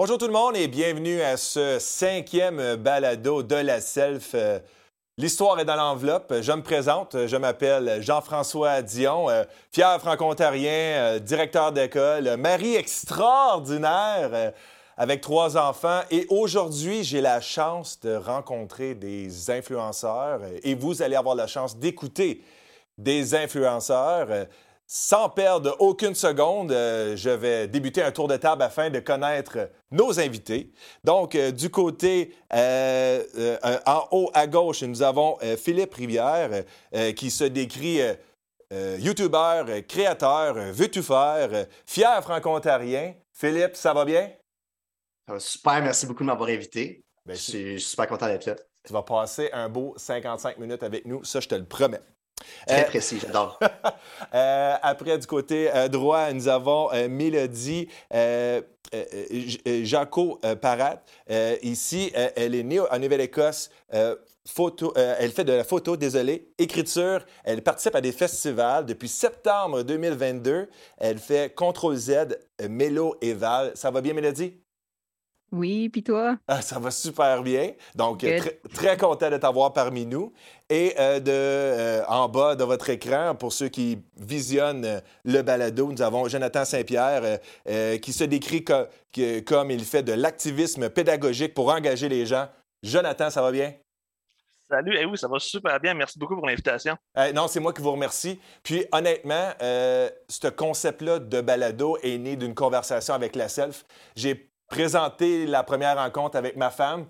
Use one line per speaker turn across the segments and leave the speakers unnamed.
Bonjour tout le monde et bienvenue à ce cinquième balado de la Self. Euh, l'histoire est dans l'enveloppe. Je me présente, je m'appelle Jean-François Dion, euh, fier franco-ontarien, euh, directeur d'école, mari extraordinaire avec trois enfants. Et aujourd'hui, j'ai la chance de rencontrer des influenceurs et vous allez avoir la chance d'écouter des influenceurs. Sans perdre aucune seconde, euh, je vais débuter un tour de table afin de connaître nos invités. Donc, euh, du côté euh, en haut à gauche, nous avons Philippe Rivière qui se décrit YouTuber, créateur, veut tout faire, fier franco-ontarien. Philippe, ça va bien?
Ça va super, merci beaucoup de m'avoir invité. Ben, je suis super content d'être là.
Tu vas passer un beau 55 minutes avec nous, ça je te le promets.
Très euh, précis, j'adore.
Euh, après, du côté euh, droit, nous avons Mélodie Jaco Parat. ici, elle est née en Nouvelle-Écosse. Photo, elle fait de la photo, désolé, écriture. Elle participe à des festivals depuis septembre 2022. Elle fait Contrôle Z, Mélo et Val. Ça va bien, Mélodie?
Oui, puis toi?
Ah, ça va super bien. Donc, très, content de t'avoir parmi nous. Et euh, de, euh, en bas de votre écran, pour ceux qui visionnent euh, le balado, nous avons Jonathan Saint-Pierre qui se décrit comme il fait de l'activisme pédagogique pour engager les gens. Jonathan, ça va bien?
Salut, eh oui, ça va super bien. Merci beaucoup pour l'invitation.
non, c'est moi qui vous remercie. Puis honnêtement, ce concept-là de balado est né d'une conversation avec la self. J'ai présenter la première rencontre avec ma femme.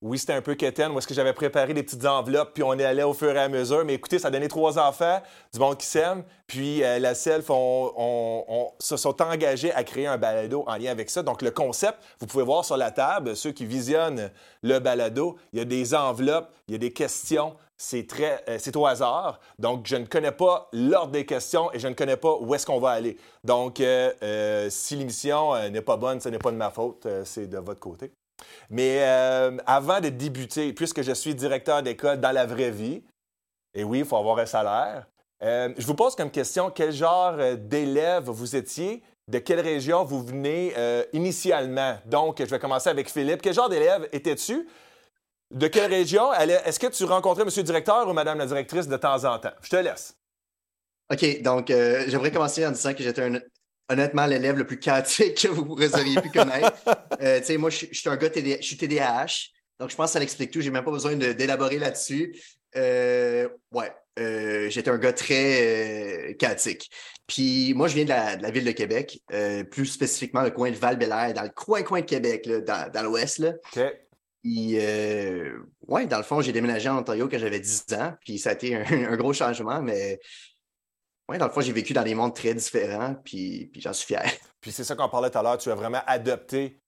Oui, c'était un peu quétaine, où est-ce que j'avais préparé des petites enveloppes, puis on est allé au fur et à mesure. Mais écoutez, ça donné trois enfants, du monde qui s'aime. Puis euh, la Self, on, se sont engagés à créer un balado en lien avec ça. Donc le concept, vous pouvez voir sur la table, ceux qui visionnent le balado, il y a des enveloppes, il y a des questions, c'est très, euh, c'est au hasard. Donc, je ne connais pas l'ordre des questions et je ne connais pas où est-ce qu'on va aller. Donc, euh, euh, si l'émission n'est pas bonne, ce n'est pas de ma faute, c'est de votre côté. Mais avant de débuter, puisque je suis directeur d'école dans la vraie vie, et oui, il faut avoir un salaire, je vous pose comme question quel genre d'élève vous étiez, de quelle région vous venez initialement? Donc, je vais commencer avec Philippe. Quel genre d'élève étais-tu? De quelle région? Est-ce que tu rencontrais M. le directeur ou Mme la directrice de temps en temps? Je te laisse.
OK, donc euh, j'aimerais commencer en disant que j'étais honnêtement l'élève le plus chaotique que vous auriez pu connaître. Euh, tu sais, moi, je, suis un gars je suis TDAH, donc je pense que ça l'explique tout. J'ai même pas besoin d'élaborer là-dessus. Euh, ouais, j'étais un gars très chaotique. Puis moi, je viens de la, ville de Québec, plus spécifiquement le coin de val bélair dans le coin-coin de Québec, dans, dans l'ouest. OK. Puis, euh, ouais, dans le fond, j'ai déménagé en Ontario quand j'avais 10 ans, puis ça a été un, gros changement, mais ouais, dans le fond, j'ai vécu dans des mondes très différents, puis, j'en suis fier.
Puis c'est ça qu'on parlait tout à l'heure, tu as vraiment adopté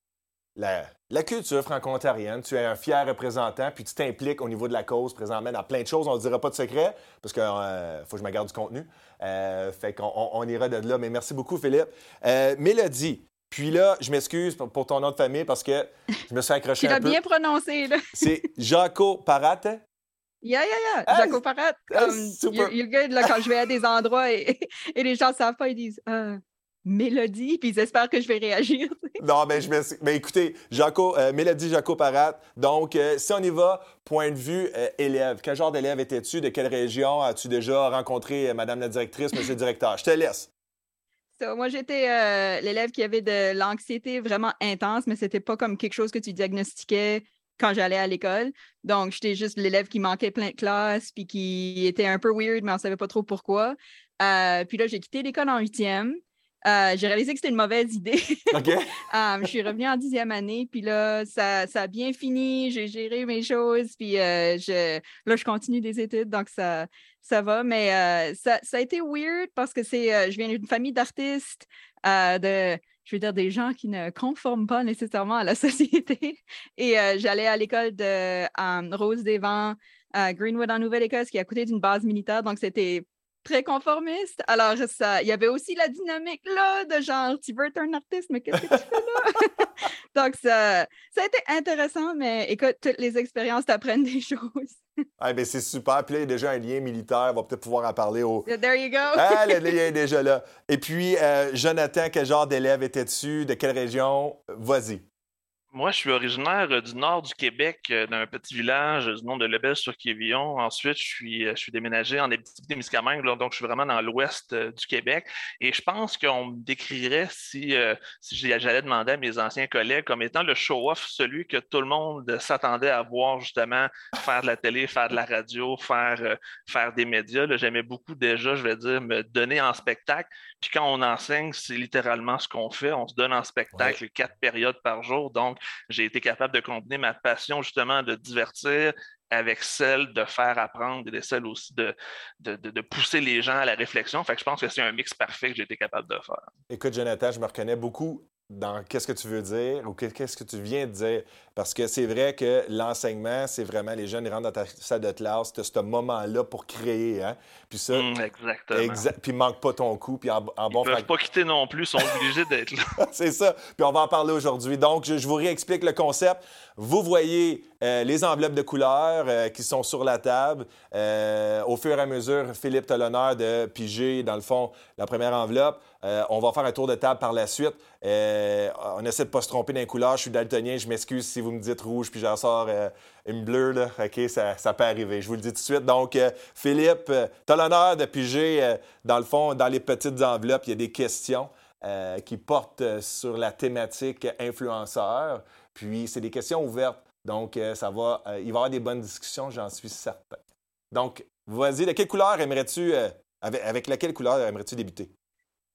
la, culture franco-ontarienne, tu es un fier représentant, puis tu t'impliques au niveau de la cause présentement dans plein de choses. On ne dira pas de secret, parce qu'il euh, faut que je me garde du contenu. Euh, fait qu'on on, ira de là. Mais merci beaucoup, Philippe. Mélodie, puis là, je m'excuse pour, ton nom de famille parce que je me suis accroché un peu.
Tu l'as bien prononcé, là.
C'est Jaco Parat.
Yeah, yeah, yeah. Ah, Jaco Parat. Ah, super. Il, là, quand je vais à des endroits et, les gens ne savent pas, ils disent euh, Mélodie, puis ils espèrent que je vais réagir.
non, mais je Mais écoutez, Jaco, euh, Mélodie Jaco Parat. Donc, euh, si on y va, point de vue élève, quel genre d'élève étais-tu? De quelle région as-tu déjà rencontré Madame la directrice, Monsieur le directeur? Je te laisse
moi, j'étais euh, l'élève qui avait de l'anxiété vraiment intense, mais c'était pas comme quelque chose que tu diagnostiquais quand j'allais à l'école. Donc, j'étais juste l'élève qui manquait plein de classes, puis qui était un peu weird, mais on savait pas trop pourquoi. Euh, puis là, j'ai quitté l'école en huitième. Euh, j'ai réalisé que c'était une mauvaise idée. je suis revenue en dixième année, puis là, ça, ça a bien fini. J'ai géré mes choses, puis je, là, je continue des études, donc ça, ça va, mais euh, ça, a été weird parce que c'est, euh, je viens d'une famille d'artistes, euh, de, je veux dire, des gens qui ne conforment pas nécessairement à la société. Et j'allais à l'école de Rose des Vents, à Greenwood en Nouvelle-Écosse, qui est à côté d'une base militaire. Donc, c'était très conformiste. Alors, ça, il y avait aussi la dynamique là de genre, tu veux être un artiste, mais qu'est-ce que tu fais là? Donc, ça, ça a été intéressant, mais écoute, toutes les expériences t'apprennent des choses.
ah, ben c'est super. Puis là, il y a déjà un lien militaire. On va peut-être pouvoir en parler au.
There you go.
ah, le lien est déjà là. Et puis, euh, Jonathan, quel genre d'élève étais-tu? De quelle région? Vas-y.
Moi, je suis originaire euh, du nord du Québec, euh, d'un petit village du nom de Lebel-sur-Quévillon. Ensuite, je suis, euh, déménagé en Abitibi-Témiscamingue, donc je suis vraiment dans l'ouest du Québec. Et je pense qu'on me décrirait, si, si j'allais demander à mes anciens collègues, comme étant le show-off, celui que tout le monde s'attendait à voir justement faire de la télé, faire de la radio, faire, faire des médias. J'aimais beaucoup déjà, je vais dire, me donner en spectacle. Puis quand on enseigne, c'est littéralement ce qu'on fait. On se donne en spectacle quatre périodes par jour. Donc, j'ai été capable de combiner ma passion justement de divertir avec celle de faire apprendre et celle aussi de, de, pousser les gens à la réflexion. Fait que je pense que c'est un mix parfait que j'ai été capable de faire.
Écoute, Jonathan, je me reconnais beaucoup dans qu'est-ce que tu veux dire ou qu'est-ce que tu viens de dire. Parce que c'est vrai que l'enseignement, c'est vraiment les jeunes, ils rentrent dans ta salle de classe, tu as ce moment-là pour créer. Hein?
Puis ça. Mmh, exactement.
puis manque pas ton coup. Puis en,
bon. Ils peuvent pas quitter non plus, ils sont obligés d'être là.
c'est ça. Puis on va en parler aujourd'hui. Donc, je, vous réexplique le concept. Vous voyez euh, les enveloppes de couleurs euh, qui sont sur la table. Euh, au fur et à mesure, Philippe, tu as l'honneur de piger, dans le fond, la première enveloppe. On va faire un tour de table par la suite. on essaie de ne pas se tromper dans les couleurs. Je suis daltonien, je m'excuse si vous me dites rouge, puis j'en sors une bleue. OK, ça, peut arriver. Je vous le dis tout de suite. Donc, Philippe, tu as l'honneur de piger, dans le fond, dans les petites enveloppes, il y a des questions qui portent sur la thématique influenceur. Puis, c'est des questions ouvertes. Donc, euh, ça va, euh, il va y avoir des bonnes discussions, j'en suis certain. Donc, vas-y, de quelle couleur aimerais-tu, euh, avec, laquelle couleur aimerais-tu débuter?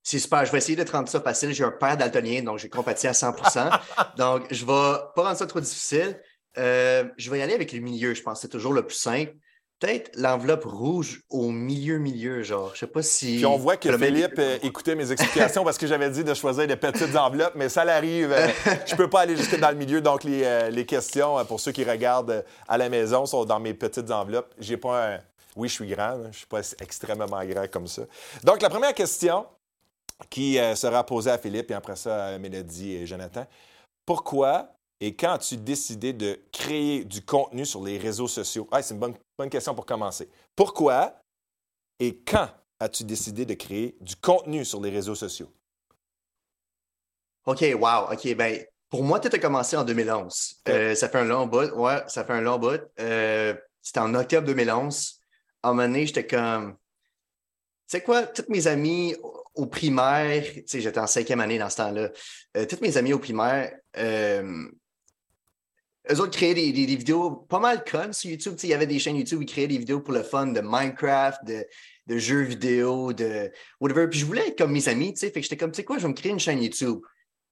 C'est super. Je vais essayer de rendre ça facile. J'ai un père daltonien, donc j'ai compati à 100% Donc, je ne vais pas rendre ça trop difficile. je vais y aller avec le milieu, je pense. C'est toujours le plus simple peut-être l'enveloppe rouge au milieu, milieu, genre. Je sais pas si.
Puis on voit que Philippe euh, écoutait mes explications parce que j'avais dit de choisir des petites enveloppes, mais ça l'arrive. Euh, je peux pas aller jusque dans le milieu. Donc, les, euh, questions, pour ceux qui regardent à la maison, sont dans mes petites enveloppes. J'ai pas un. Oui, je suis grand, je suis pas extrêmement grand comme ça. Donc, la première question qui sera posée à Philippe et après ça à Mélodie et Jonathan. Pourquoi et quand as-tu décidé de créer du contenu sur les réseaux sociaux? c'est une bonne, bonne question pour commencer. Pourquoi et quand as-tu décidé de créer du contenu sur les réseaux sociaux?
OK, wow. OK, ben pour moi, tu as commencé en 2011. Euh, ça fait un long bout. Ouais, ça fait un long bout. Euh, c'était en octobre 2011. À un moment donné, j'étais comme. Tu sais quoi, toutes mes amis au primaire, tu sais, j'étais en cinquième année dans ce temps-là. Euh, toutes mes amis au primaire, eux autres créaient des, vidéos pas mal connes sur YouTube. Il y avait des chaînes YouTube, ils créaient des vidéos pour le fun de Minecraft, de, jeux vidéo, de whatever. Puis je voulais être comme mes amis, tu sais. Fait que j'étais comme, tu sais quoi, je vais me créer une chaîne YouTube.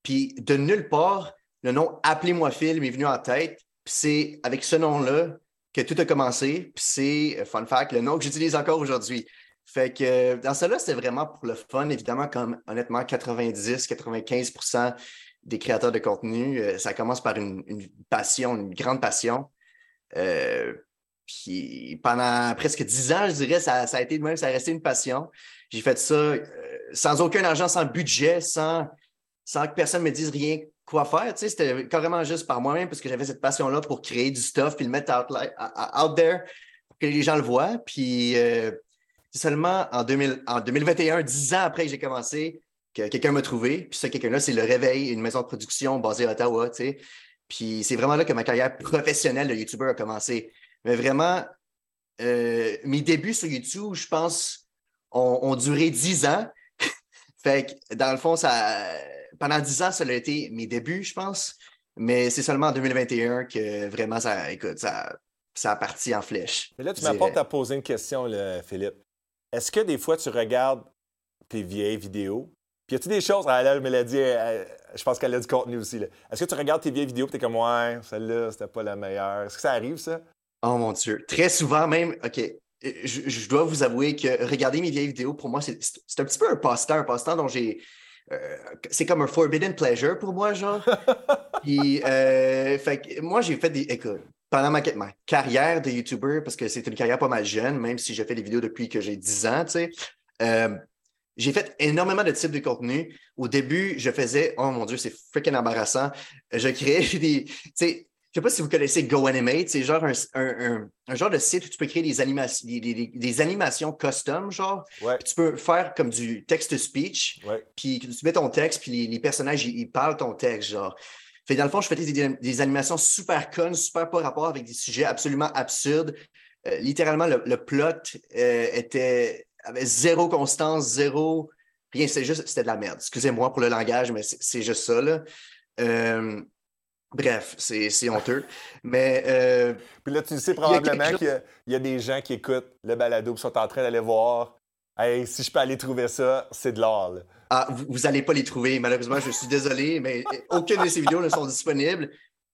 Puis de nulle part, le nom Appelez-moi Phil m'est venu en tête. Puis c'est avec ce nom-là que tout a commencé. Puis c'est, euh, fun fact, le nom que j'utilise encore aujourd'hui. Fait que dans cela, c'était vraiment pour le fun, évidemment, comme honnêtement 90-95% des créateurs de contenu. Euh, ça commence par une, passion, une grande passion. Euh, puis pendant presque dix ans, je dirais, ça, a été de même, ça a resté une passion. J'ai fait ça euh, sans aucun argent, sans budget, sans, sans que personne me dise rien quoi faire. Tu sais, c'était carrément juste par moi-même parce que j'avais cette passion-là pour créer du stuff puis le mettre out, there pour que les gens le voient. Puis c'est seulement en, 2000, en 2021, dix ans après que j'ai commencé, quelqu'un m'a trouvé. Puis ce quelqu'un-là, c'est Le Réveil, une maison de production basée à Ottawa. Puis c'est vraiment là que ma carrière professionnelle de YouTuber a commencé. Mais vraiment, euh, mes débuts sur YouTube, je pense, ont, duré dix ans. fait que dans le fond, ça, pendant dix ans, ça a été mes débuts, je pense. Mais c'est seulement en 2021 que vraiment, ça, écoute, ça, ça a parti en flèche.
Mais là, tu m'apportes à poser une question, Philippe. Est-ce que des fois, tu regardes tes vieilles vidéos? Puis y a-tu des choses. Ah, là, elle me l'a dit, je pense qu'elle a du contenu aussi. Est-ce que tu regardes tes vieilles vidéos et t'es comme, ouais, celle-là, c'était pas la meilleure? Est-ce que ça arrive, ça?
Oh mon Dieu. Très souvent, même, OK. Je, dois vous avouer que regarder mes vieilles vidéos, pour moi, c'est un petit peu un passe-temps, un passe-temps dont j'ai. Euh, c'est comme un forbidden pleasure pour moi, genre. Puis, euh, fait moi, j'ai fait des. Écoute, pendant ma, ma, carrière de YouTuber, parce que c'est une carrière pas mal jeune, même si j'ai fait des vidéos depuis que j'ai 10 ans, tu sais. Euh, j'ai fait énormément de types de contenu. Au début, je faisais, oh mon Dieu, c'est freaking embarrassant. Je créais des. Tu sais, je sais pas si vous connaissez GoAnimate, c'est genre un, genre de site où tu peux créer des, animations, des, animations custom, genre. Tu peux faire comme du text-to-speech, puis tu mets ton texte, puis les, personnages, ils, parlent ton texte, genre. Fait dans le fond, je faisais des, animations super connes, super pas rapport avec des sujets absolument absurdes. Euh, littéralement, le, plot euh, était avait zéro constance, zéro rien. C'était juste, c'était de la merde. Excusez-moi pour le langage, mais c'est juste ça. Là. Euh, bref, c'est honteux. Mais.
Puis là, tu sais probablement qu'il y, a des gens qui écoutent le balado et sont en train d'aller voir. Hey, si je peux aller trouver ça, c'est de l'or.
Ah, vous n'allez pas les trouver. Malheureusement, je suis désolé, mais aucune de ces vidéos ne sont disponibles.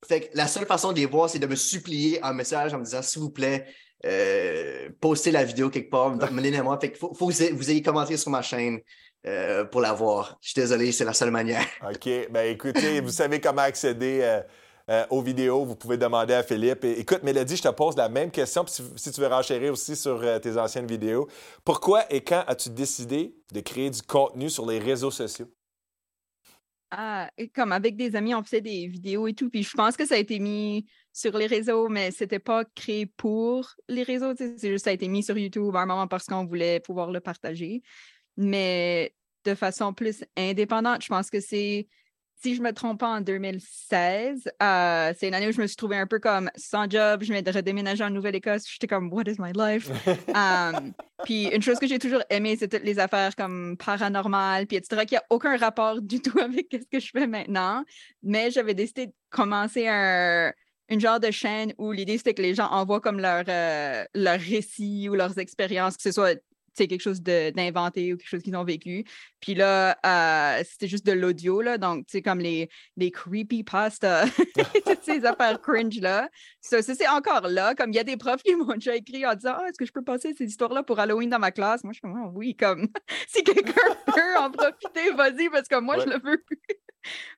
Fait que la seule façon de les voir, c'est de me supplier un message en me disant, s'il vous plaît, euh, postez la vidéo quelque part, menez-moi. Fait faut, faut que vous ayez commenté sur ma chaîne. Euh, pour la voir. Je suis désolé, c'est la seule manière.
OK. Ben écoutez, vous savez comment accéder euh, euh, aux vidéos. Vous pouvez demander à Philippe. écoute, Mélodie, je te pose la même question, si, tu veux renchérir aussi sur tes anciennes vidéos. Pourquoi et quand as-tu décidé de créer du contenu sur les réseaux sociaux?
Ah, comme avec des amis, on faisait des vidéos et tout. Puis je pense que ça a été mis sur les réseaux, mais c'était pas créé pour les réseaux. C'est juste ça a été mis sur YouTube à un moment parce qu'on voulait pouvoir le partager. Mais de façon plus indépendante, je pense que c'est si je me trompe pas, en 2016, euh, c'est une année où je me suis trouvée un peu comme sans job. Je venais de redéménager en Nouvelle-Écosse. J'étais comme, What is my life? Um, puis une chose que j'ai toujours aimé, c'est toutes les affaires comme paranormales, puis etc., qui n'a aucun rapport du tout avec ce que je fais maintenant. Mais j'avais décidé de commencer un, une genre de chaîne où l'idée c'était que les gens envoient comme leur, euh, leur récit ou leurs expériences, que ce soit quelque chose d'inventé ou quelque chose qu'ils ont vécu. Puis là, euh, c'était juste de l'audio, là. Donc, tu sais, comme les, les creepypasta, toutes ces affaires cringe-là. Ça, c'est encore là. Comme il y a des profs qui m'ont déjà écrit en disant Ah, est-ce que je peux passer ces histoires-là pour Halloween dans ma classe? Moi, je suis comme, oh, oui, comme si quelqu'un peut en profiter, vas-y, parce que moi, je le veux plus.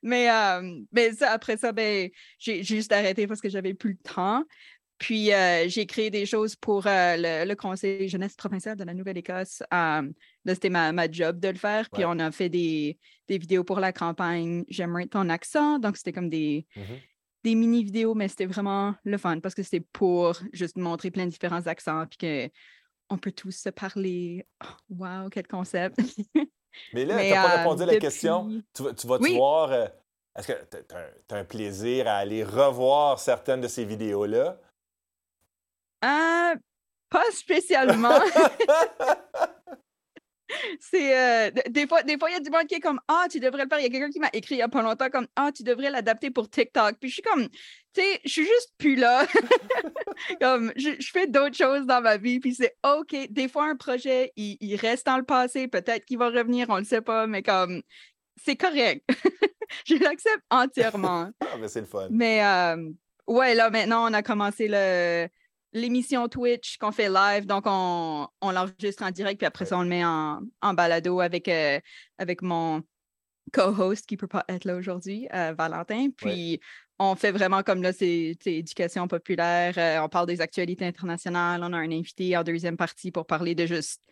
mais, euh, mais ça, après ça, ben, j'ai juste arrêté parce que j'avais plus le temps. Puis euh, j'ai créé des choses pour euh, le, Conseil jeunesse provincial de la Nouvelle-Écosse. là, c'était ma, job de le faire. Puis on a fait des, vidéos pour la campagne J'aimerais ton accent. Donc, c'était comme des, mmh des mini-vidéos, mais c'était vraiment le fun parce que c'était pour juste montrer plein de différents accents. Puis qu'on peut tous se parler. wow, quel concept!
mais là, tu n'as pas répondu à la question. Tu, vas tu voir. Est-ce que tu as, un plaisir à aller revoir certaines de ces vidéos-là?
Euh, pas spécialement. c'est euh, des fois des fois il y a du monde qui est comme ah tu devrais le faire. Il y a quelqu'un qui m'a écrit il y a pas longtemps comme ah tu devrais l'adapter pour TikTok. Puis je suis comme tu sais je suis juste plus là. Comme je, fais d'autres choses dans ma vie puis c'est ok. Des fois un projet il, reste dans le passé peut-être qu'il va revenir on le sait pas mais comme c'est correct. Je l'accepte entièrement.
Ah mais c'est le fun.
Mais euh, ouais là maintenant on a commencé le l'émission Twitch qu'on fait live. Donc, on, l'enregistre en direct, puis après ça, on le met en, balado avec, euh, avec mon co-host qui ne peut pas être là aujourd'hui, euh, Valentin. Puis, on fait vraiment comme là, c'est éducation populaire. Euh, on parle des actualités internationales. On a un invité en deuxième partie pour parler de juste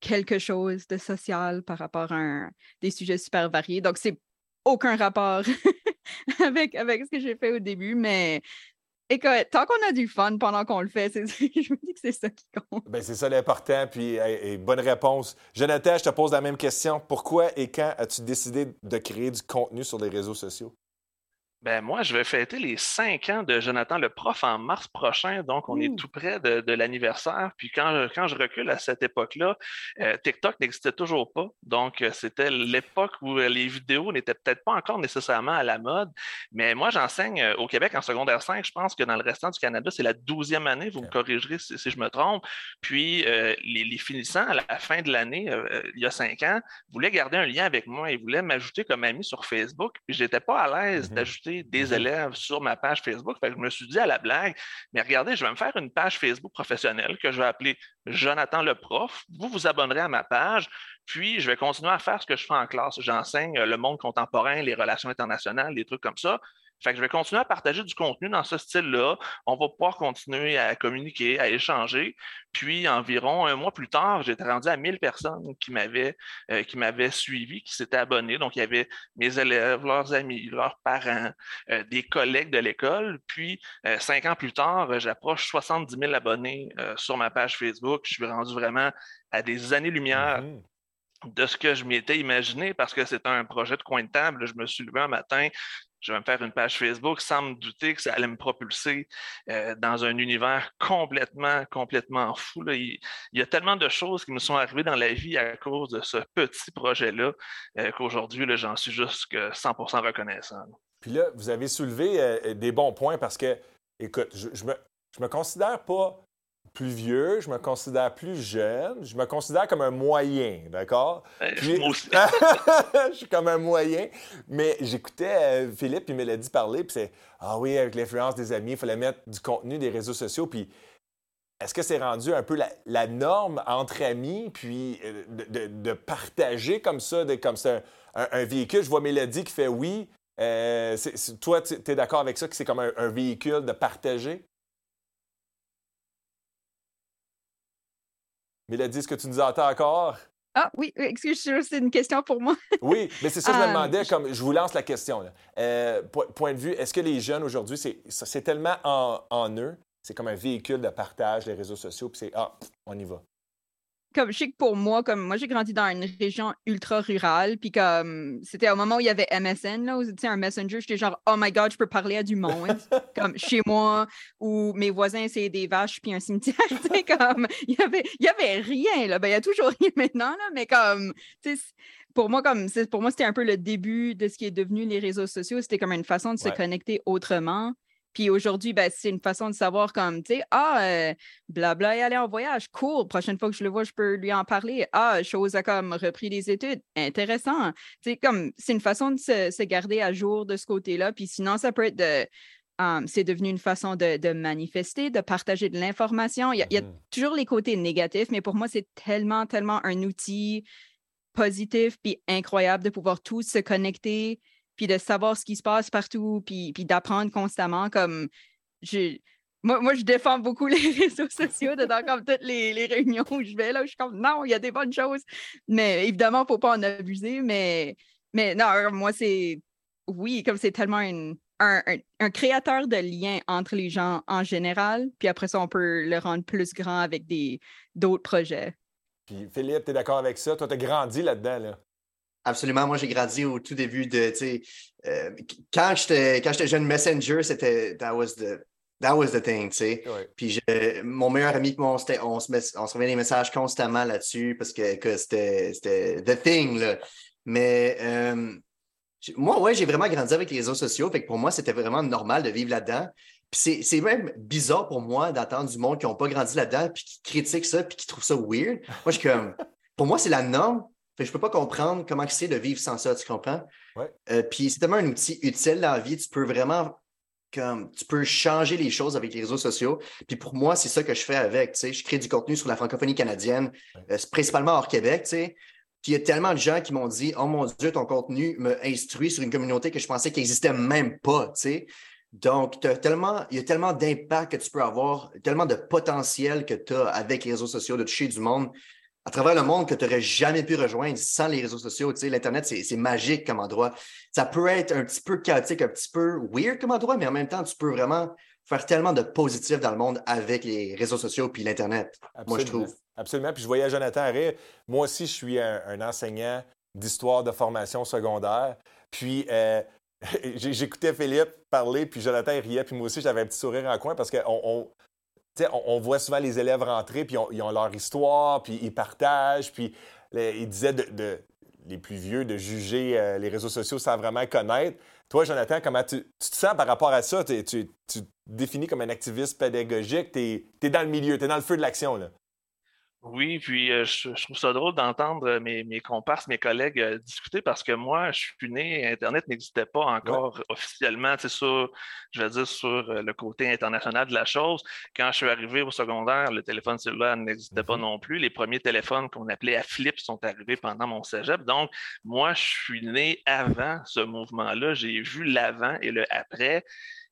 quelque chose de social par rapport à des sujets super variés. Donc, c'est aucun rapport avec, avec ce que j'ai fait au début, mais Tant qu'on a du fun pendant qu'on le fait, je me dis que c'est ça qui compte.
Ben, c'est ça l'important. Puis, bonne réponse. Jonathan, je te pose la même question. Pourquoi et quand as-tu décidé de créer du contenu sur les réseaux sociaux?
Ben moi, je vais fêter les cinq ans de Jonathan le prof en mars prochain, donc on est tout près de, l'anniversaire. Puis quand, quand je recule à cette époque-là, euh, TikTok n'existait toujours pas. Donc euh, c'était l'époque où euh, les vidéos n'étaient peut-être pas encore nécessairement à la mode. Mais moi, j'enseigne au Québec en secondaire 5. Je pense que dans le restant du Canada, c'est la douzième année. Vous me corrigerez si, je me trompe. Puis les, finissants, à la fin de l'année, il y a cinq ans, voulaient garder un lien avec moi. Ils voulaient m'ajouter comme ami sur Facebook. Puis j'étais pas à l'aise mm-hmm. d'ajouter des mhm. élèves sur ma page Facebook. je me suis dit à la blague, mais regardez, je vais me faire une page Facebook professionnelle que je vais appeler Jonathan le prof. Vous vous abonnerez à ma page, puis je vais continuer à faire ce que je fais en classe. J'enseigne le monde contemporain, les relations internationales, des trucs comme ça. Fait que je vais continuer à partager du contenu dans ce style-là. On va pouvoir continuer à communiquer, à échanger. Puis, environ un mois plus tard, j'étais rendu à 1000 personnes qui m'avaient euh, qui m'avaient suivi, qui s'étaient abonnés. Donc, il y avait mes élèves, leurs amis, leurs parents, euh, des collègues de l'école. Puis, euh, cinq ans plus tard, j'approche 70 000 abonnés sur ma page Facebook. Je suis rendu vraiment à des années-lumière. Mm-hmm de ce que je m'étais imaginé parce que c'était un projet de coin de table. Je me suis levé un matin, je vais me faire une page Facebook sans me douter que ça allait me propulser euh, dans un univers complètement, complètement fou. Il, y a tellement de choses qui me sont arrivées dans la vie à cause de ce petit projet-là euh, qu'aujourd'hui, j'en suis juste 100% reconnaissant.
Puis là, vous avez soulevé euh, des bons points parce que, écoute, je, je me, je me considère pas plus vieux, je me considère plus jeune, je me considère comme un moyen, d'accord?
aussi.
je suis comme un moyen, mais j'écoutais euh, Philippe et Mélodie parler, puis c'est Ah oui, avec l'influence des amis, il fallait mettre du contenu des réseaux sociaux, puis est-ce que c'est rendu un peu la, norme entre amis, puis euh, de, partager comme ça, de, comme ça, un, véhicule? Je vois Mélodie qui fait oui. Euh, toi, tu es d'accord avec ça, que c'est comme un véhicule de partager? Mélodie, est-ce que tu nous entends encore?
Ah oui, excuse, c'est une question pour moi.
oui, mais c'est ça que je me euh, demandais, comme je vous lance la question. Euh, point de vue, est-ce que les jeunes aujourd'hui, c'est tellement en eux, c'est comme un véhicule de partage, les réseaux sociaux, puis c'est Ah, on y va
comme je sais que pour moi, comme moi j'ai grandi dans une région ultra rurale, puis comme c'était au moment où il y avait MSN, là, où c'était un messenger, j'étais genre oh my god, je peux parler à du monde, comme chez moi, où mes voisins c'est des vaches puis un cimetière, tu comme il y avait, il y avait rien là, ben il y a toujours rien maintenant là, mais comme pour moi, comme pour moi, c'était un peu le début de ce qui est devenu les réseaux sociaux. C'était comme une façon de se connecter autrement. Puis aujourd'hui, ben, c'est une façon de savoir comme, tu sais, ah, euh, blabla est allé en voyage, cool, prochaine fois que je le vois, je peux lui en parler. Ah, chose a comme repris des études, intéressant. Tu sais, comme, c'est une façon de se, garder à jour de ce côté-là. Puis sinon, ça peut être de, um, c'est devenu une façon de, manifester, de partager de l'information. Il y, a, mmh toujours les côtés négatifs, mais pour moi, c'est tellement, tellement un outil positif puis incroyable de pouvoir tous se connecter puis de savoir ce qui se passe partout, puis, d'apprendre constamment. Comme je, moi, moi, je défends beaucoup les réseaux sociaux dans comme toutes les, les, réunions où je vais. Là, je suis comme non, il y a des bonnes choses. Mais évidemment, il ne faut pas en abuser. Mais, mais non, moi, c'est oui, comme c'est tellement un, un, créateur de liens entre les gens en général. Puis après ça, on peut le rendre plus grand avec d'autres projets.
Puis Philippe, tu es d'accord avec ça? Toi, tu as grandi là-dedans, là.
Absolument. Moi, j'ai grandi au tout début de, tu sais, euh, quand j'étais jeune Messenger, c'était, that was the, that was the thing, tu sais. Puis mon meilleur ami, on, on, se met, on se des messages constamment là-dessus parce que, que c'était the thing, là. Mais euh, moi, ouais, j'ai vraiment grandi avec les réseaux sociaux. Fait que pour moi, c'était vraiment normal de vivre là-dedans. Puis c'est même bizarre pour moi d'entendre du monde qui n'a pas grandi là-dedans, puis qui critique ça, puis qui trouve ça weird. Moi, je suis comme, pour moi, c'est la norme. Je ne peux pas comprendre comment c'est de vivre sans ça, tu comprends? Euh, puis c'est tellement un outil utile dans la vie. Tu peux vraiment comme tu peux changer les choses avec les réseaux sociaux. Puis pour moi, c'est ça que je fais avec. Tu sais, je crée du contenu sur la francophonie canadienne, euh, principalement hors Québec. Tu sais. Puis il y a tellement de gens qui m'ont dit Oh mon Dieu, ton contenu me instruit sur une communauté que je pensais qu'il n'existait même pas. Tu sais. Donc, tellement, il y a tellement d'impact que tu peux avoir, tellement de potentiel que tu as avec les réseaux sociaux de toucher du monde à travers le monde que tu n'aurais jamais pu rejoindre sans les réseaux sociaux. Tu sais, L'Internet, c'est magique comme endroit. Ça peut être un petit peu chaotique, un petit peu weird comme endroit, mais en même temps, tu peux vraiment faire tellement de positif dans le monde avec les réseaux sociaux puis l'Internet, moi, je trouve.
Absolument. Puis je voyais Jonathan rire. Moi aussi, je suis un, enseignant d'histoire de formation secondaire. Puis euh, j'écoutais Philippe parler, puis Jonathan riait, puis moi aussi, j'avais un petit sourire en coin parce qu'on on, voit souvent les élèves rentrer, puis ils ont leur histoire, puis ils partagent, puis ils disaient de, les plus vieux de juger euh, les réseaux sociaux sans vraiment connaître. Toi, Jonathan, comment tu, te sens par rapport à ça? Tu, tu, te définis comme un activiste pédagogique, tu es, dans le milieu, tu es dans le feu de l'action.
Oui, puis euh, je, trouve ça drôle d'entendre euh, mes, mes comparses, mes collègues euh, discuter parce que moi, je suis né, Internet n'existait pas encore officiellement, c'est sur, je vais dire, sur le côté international de la chose. Quand je suis arrivé au secondaire, le téléphone cellulaire n'existait pas mm-hmm. non plus. Les premiers téléphones qu'on appelait à flip sont arrivés pendant mon cégep. Donc, moi, je suis né avant ce mouvement-là. J'ai vu l'avant et le après.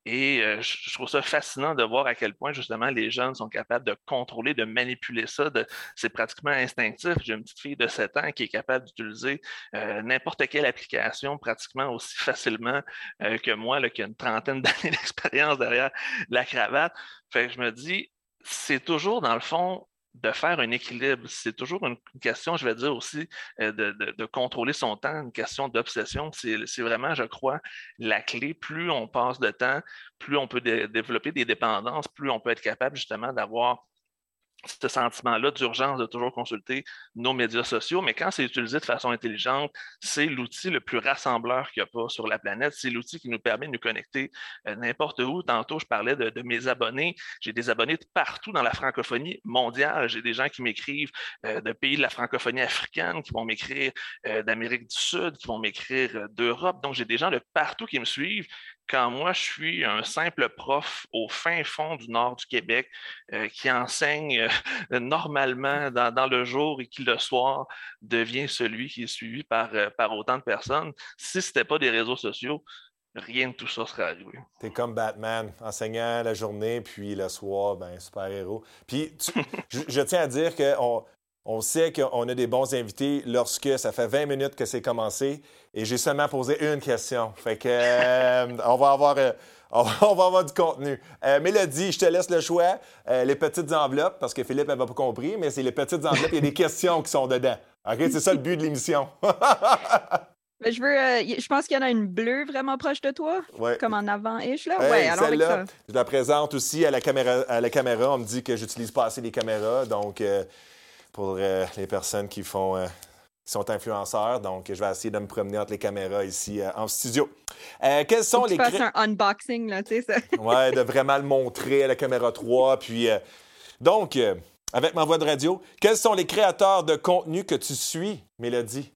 Et je trouve ça fascinant de voir à quel point justement les jeunes sont capables de contrôler, de manipuler ça. C'est pratiquement instinctif. J'ai une petite fille de 7 ans qui est capable d'utiliser n'importe quelle application pratiquement aussi facilement que moi, qui a une trentaine d'années d'expérience derrière la cravate. Fait que je me dis, c'est toujours dans le fond de faire un équilibre. C'est toujours une question, je vais dire aussi, euh, de, contrôler son temps, une question d'obsession. C'est vraiment, je crois, la clé. Plus on passe de temps, plus on peut développer des dépendances, plus on peut être capable justement d'avoir ce sentiment-là d'urgence de toujours consulter nos médias sociaux, mais quand c'est utilisé de façon intelligente, c'est l'outil le plus rassembleur qu'il n'y a pas sur la planète. C'est l'outil qui nous permet de nous connecter euh, n'importe où. Tantôt, je parlais de, mes abonnés. J'ai des abonnés de partout dans la francophonie mondiale. J'ai des gens qui m'écrivent euh, de pays de la francophonie africaine, qui vont m'écrire euh, d'Amérique du Sud, qui vont m'écrire d'Europe. Donc, j'ai des gens de partout qui me suivent quand moi, je suis un simple prof au fin fond du nord du Québec euh, qui enseigne euh, normalement dans, le jour et qui le soir devient celui qui est suivi par, euh, par autant de personnes, si ce n'était pas des réseaux sociaux, rien de tout ça serait arrivé.
Tu es comme Batman, enseignant la journée, puis le soir, ben super-héros. Puis je, je, tiens à dire qu'on on sait qu'on a des bons invités lorsque ça fait 20 minutes que c'est commencé et j'ai seulement posé une question. Fait que euh, on va avoir euh, on va avoir du contenu. Euh, Mélodie, je te laisse le choix. les petites enveloppes, parce que Philippe n'avait pas compris, mais c'est les petites enveloppes, il y a des questions qui sont dedans. OK? C'est ça le but de l'émission.
je veux. je pense qu'il y en a une bleue vraiment proche de toi. Comme en avant-ish, là.
ouais, alors avec ça. Je la présente aussi à la caméra. À la caméra. On me dit que j'utilise pas assez les caméras. Donc, pour euh, les personnes qui font euh, sont influenceurs. Donc, je vais essayer de me promener entre les caméras ici euh, en studio. quels sont les.
Tu un unboxing, là, tu sais, ça.
ouais, de vraiment le montrer à la caméra 3. Puis, donc, avec ma voix de radio, quels sont les créateurs de contenu que tu suis, Mélodie?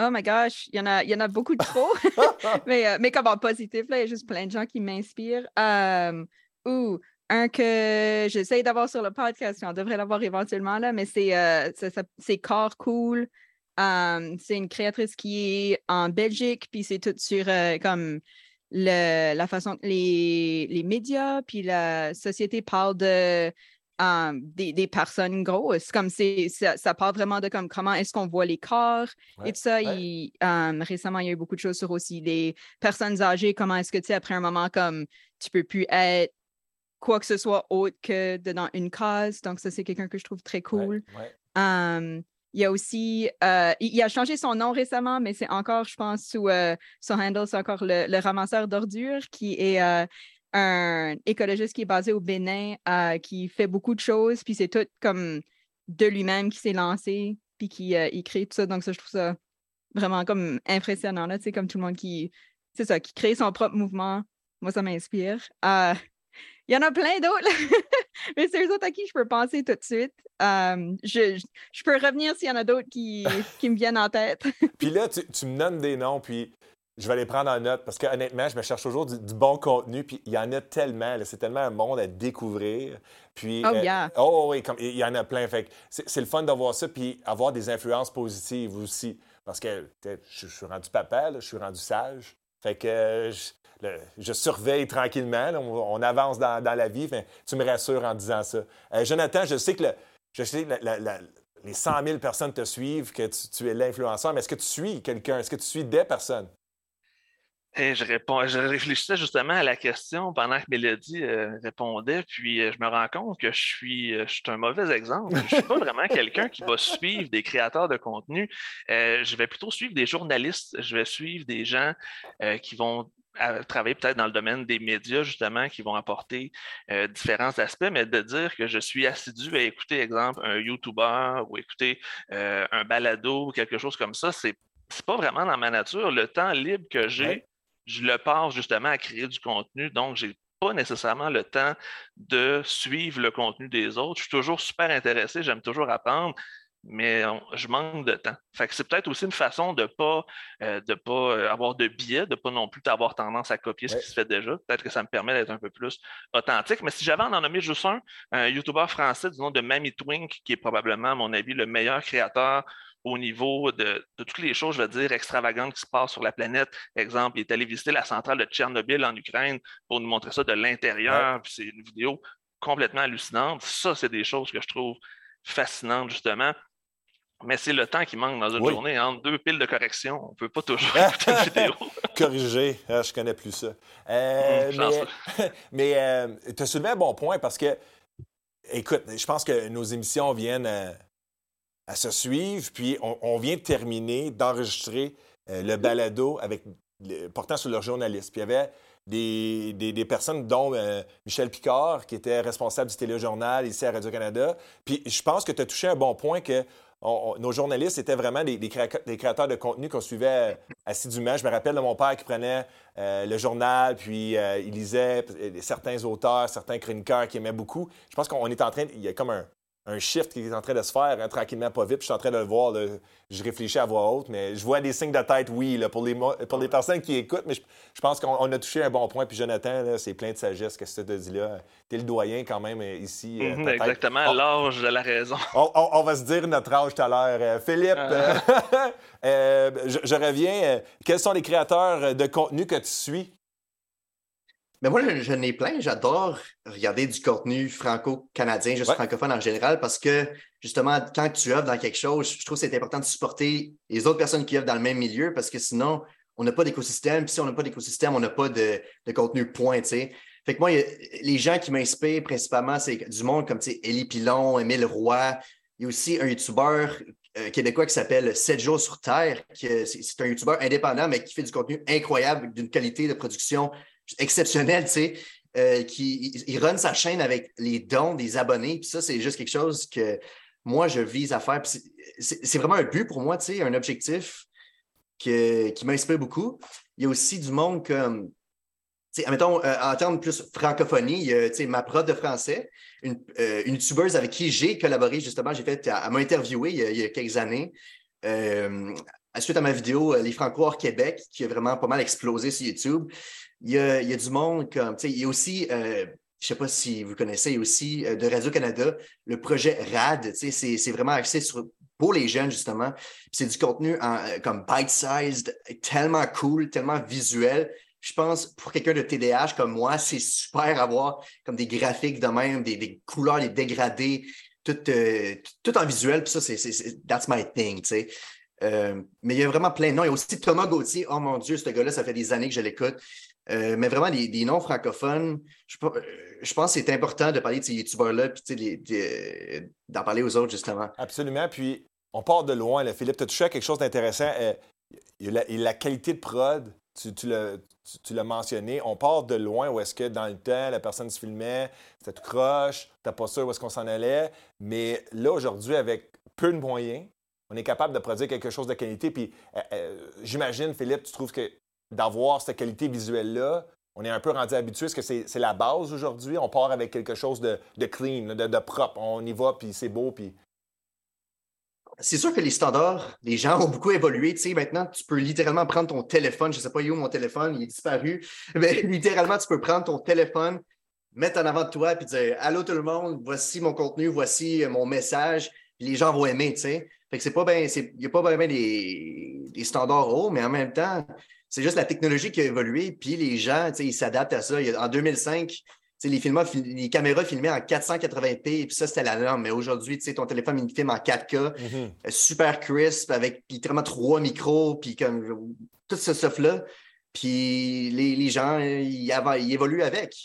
Oh my gosh, il y en a, il y en a beaucoup de trop. mais, mais comme en positif, là, il y a juste plein de gens qui m'inspirent. ou un que j'essaye d'avoir sur le podcast, on devrait l'avoir éventuellement là, mais c'est euh, Corps Cool. c'est une créatrice qui est en Belgique, puis c'est tout sur euh, comme le, la façon que les, les, médias, puis la société parlent de des, des, personnes grosses. Comme c'est, ça, ça, part vraiment de comme comment est-ce qu'on voit les corps et tout ça. récemment, il y a eu beaucoup de choses sur aussi les personnes âgées. Comment est-ce que tu sais, après un moment, comme tu peux plus être quoi que ce soit autre que dans une case. Donc, ça, c'est quelqu'un que je trouve très cool. il y a aussi, euh, il, a changé son nom récemment, mais c'est encore, je pense, sous euh, son handle, c'est encore le, ramasseur d'ordures, qui est euh, un écologiste qui est basé au Bénin, qui fait beaucoup de choses, puis c'est tout comme de lui-même qui s'est lancé, puis qui il crée tout ça. Donc, ça, je trouve ça vraiment comme impressionnant, là, tu sais, comme tout le monde qui, c'est ça, qui crée son propre mouvement. Moi, ça m'inspire. Il y en a plein d'autres, mais c'est eux autres à qui je peux penser tout de suite. je, je, peux revenir s'il y en a d'autres qui, qui, me viennent en tête.
puis là, tu, tu, me donnes des noms, puis je vais les prendre en note parce que honnêtement, je me cherche toujours du, bon contenu, puis il y en a tellement. C'est tellement un monde à découvrir. Puis,
oh, euh, yeah.
oh oui, comme, il y en a plein. Fait c'est le fun d'avoir ça, puis avoir des influences positives aussi. Parce que je, suis rendu papa, je suis rendu sage. Fait que je surveille tranquillement. on, avance dans, la vie. tu me rassures en disant ça. Euh, Jonathan, je sais que, je sais les 100 000 personnes te suivent, que tu, es l'influenceur, mais est-ce que tu suis quelqu'un? Est-ce que tu suis des personnes?
Et je, réponds, je réfléchissais justement à la question pendant que Mélodie euh, répondait, puis euh, je me rends compte que je suis, je suis un mauvais exemple. Je ne suis pas vraiment quelqu'un qui va suivre des créateurs de contenu. je vais plutôt suivre des journalistes. Je vais suivre des gens qui vont à travailler peut-être dans le domaine des médias, justement, qui vont apporter euh, différents aspects, mais de dire que je suis assidu à écouter, exemple, un YouTuber ou écouter euh, un balado ou quelque chose comme ça, c'est n'est pas vraiment dans ma nature. Le temps libre que j'ai, je le passe justement à créer du contenu, donc j'ai pas nécessairement le temps de suivre le contenu des autres. Je suis toujours super intéressé, j'aime toujours apprendre, mais je manque de temps. Fait que c'est peut-être aussi une façon de ne pas, euh, pas euh, avoir de biais, de ne pas non plus avoir tendance à copier ce qui se fait déjà. Peut-être que ça me permet d'être un peu plus authentique. Mais si j'avais en nommer juste un, un YouTuber français du nom de Mamie Twink, qui est probablement, à mon avis, le meilleur créateur au niveau de, toutes les choses, je veux dire, extravagantes qui se passent sur la planète. Exemple, il est allé visiter la centrale de Tchernobyl en Ukraine pour nous montrer ça de l'intérieur. Puis c'est une vidéo complètement hallucinante. Ça, c'est des choses que je trouve fascinantes, justement mais c'est le temps qui manque dans une journée. Entre deux piles de correction, on ne peut pas toujours écouter une vidéo.
Corriger, ah, je connais plus ça. Euh, mmh, mais, mais euh, tu as soulevé un bon point parce que écoute, je pense que nos émissions viennent à, se suivre, puis on, vient de terminer d'enregistrer le balado avec portant sur leur journaliste. Puis il y avait des, personnes, dont Michel Picard, qui était responsable du téléjournal ici à Radio-Canada. Puis je pense que tu as touché un bon point que nos journalistes étaient vraiment des, créateurs de contenu qu'on suivait assidûment. Je me rappelle de mon père qui prenait euh, le journal, puis euh, il lisait certains auteurs, certains chroniqueurs qui aimaient beaucoup. Je pense qu'on est en train, il y a comme un, un shift qui est en train de se faire hein, tranquillement, pas vite. je suis en train de le voir. Je réfléchis à voix haute, mais je vois des signes de tête, oui, là, pour, les, pour les personnes qui écoutent. Mais je, pense qu'on a touché un bon point. Puis Jonathan, c'est plein de sagesse. Qu'est-ce que tu te dis là? T'es le doyen quand même euh, ici.
Euh, mhm, exactement, l'âge de la raison.
On, va se dire notre âge tout à l'heure. Euh, Philippe, ah. je, reviens. quels sont les créateurs de contenu que tu suis?
Mais moi, je, n'ai plein. J'adore regarder du contenu franco-canadien, juste francophone en général, parce que justement, quand tu œuvres dans quelque chose, je trouve que c'est important de supporter les autres personnes qui œuvrent dans le même milieu, parce que sinon, on n'a pas d'écosystème. Puis si on n'a pas d'écosystème, on n'a pas de, contenu point, tu sais. Fait que moi, les gens qui m'inspirent principalement, c'est du monde comme, tu sais, Élie Pilon, Émile Roy. Il y a aussi un YouTuber euh, québécois qui s'appelle 7 jours sur Terre. C'est un YouTuber indépendant, mais qui fait du contenu incroyable, d'une qualité de production exceptionnel, tu sais, euh, qui il, run sa chaîne avec les dons des abonnés. Puis ça, c'est juste quelque chose que moi, je vise à faire. C'est vraiment un but pour moi, tu sais, un objectif qui m'inspire beaucoup. Il y a aussi du monde comme, tu sais, mettons, euh, en termes plus francophonie, il y a, tu sais, ma prof de français, une, euh, une youtubeuse avec qui j'ai collaboré, justement, j'ai fait, elle m'a interviewé il, y a quelques années. suite à ma vidéo Les Franco Québec, qui a vraiment pas mal explosé sur YouTube, il y a, du monde comme, tu sais, il y a aussi, euh, je ne sais pas si vous connaissez, il y a aussi euh, de Radio-Canada, le projet RAD, tu sais, c'est vraiment axé sur, pour les jeunes, justement. C'est du contenu en, euh, comme bite-sized, tellement cool, tellement visuel. Je pense, pour quelqu'un de TDAH comme moi, c'est super avoir comme des graphiques de même, des, couleurs, des dégradés, tout, tout en visuel. Puis ça, c'est that's my thing, tu sais. mais il y a vraiment plein de noms. Il y a aussi Thomas Gauthier. Oh mon Dieu, ce gars-là, ça fait des années que je l'écoute. Euh, mais vraiment, des, noms francophones, je, euh, je, pense que c'est important de parler de ces youtubeurs-là et d'en parler aux autres, justement.
Absolument. Puis, on part de loin. Là. Philippe, tu as touché à quelque chose d'intéressant. Euh, la, qualité de prod, tu, tu l'as mentionné. On part de loin où est-ce que dans le temps, la personne se filmait, c'était tout croche, t'as pas sûr où est-ce qu'on s'en allait. Mais là, aujourd'hui, avec peu de moyens, on est capable de produire quelque chose de qualité. Puis, j'imagine, Philippe, tu trouves que d'avoir cette qualité visuelle-là, on est un peu rendu habitué. Est-ce que c'est la base aujourd'hui? On part avec quelque chose de, clean, de, propre. On y va, puis c'est beau, puis...
C'est sûr que les standards, les gens ont beaucoup évolué. Tu sais, maintenant, tu peux littéralement prendre ton téléphone. Je ne sais pas où mon téléphone, il est disparu. Mais littéralement, tu peux prendre ton téléphone, mettre en avant de toi, puis dire Allô tout le monde, voici mon contenu, voici mon message. les gens vont aimer, tu sais. Fait que c'est pas bien, il n'y a pas vraiment des, des standards hauts, mais en même temps, c'est juste la technologie qui a évolué, puis les gens, ils s'adaptent à ça. en 2005, les, les caméras filmaient en 480p, puis ça, c'était la norme. Mais aujourd'hui, ton téléphone il filme en 4K, mm-hmm. euh, super crisp, avec littéralement trois micros, puis comme tout ce stuff-là. Puis les, gens, ils, évoluent avec,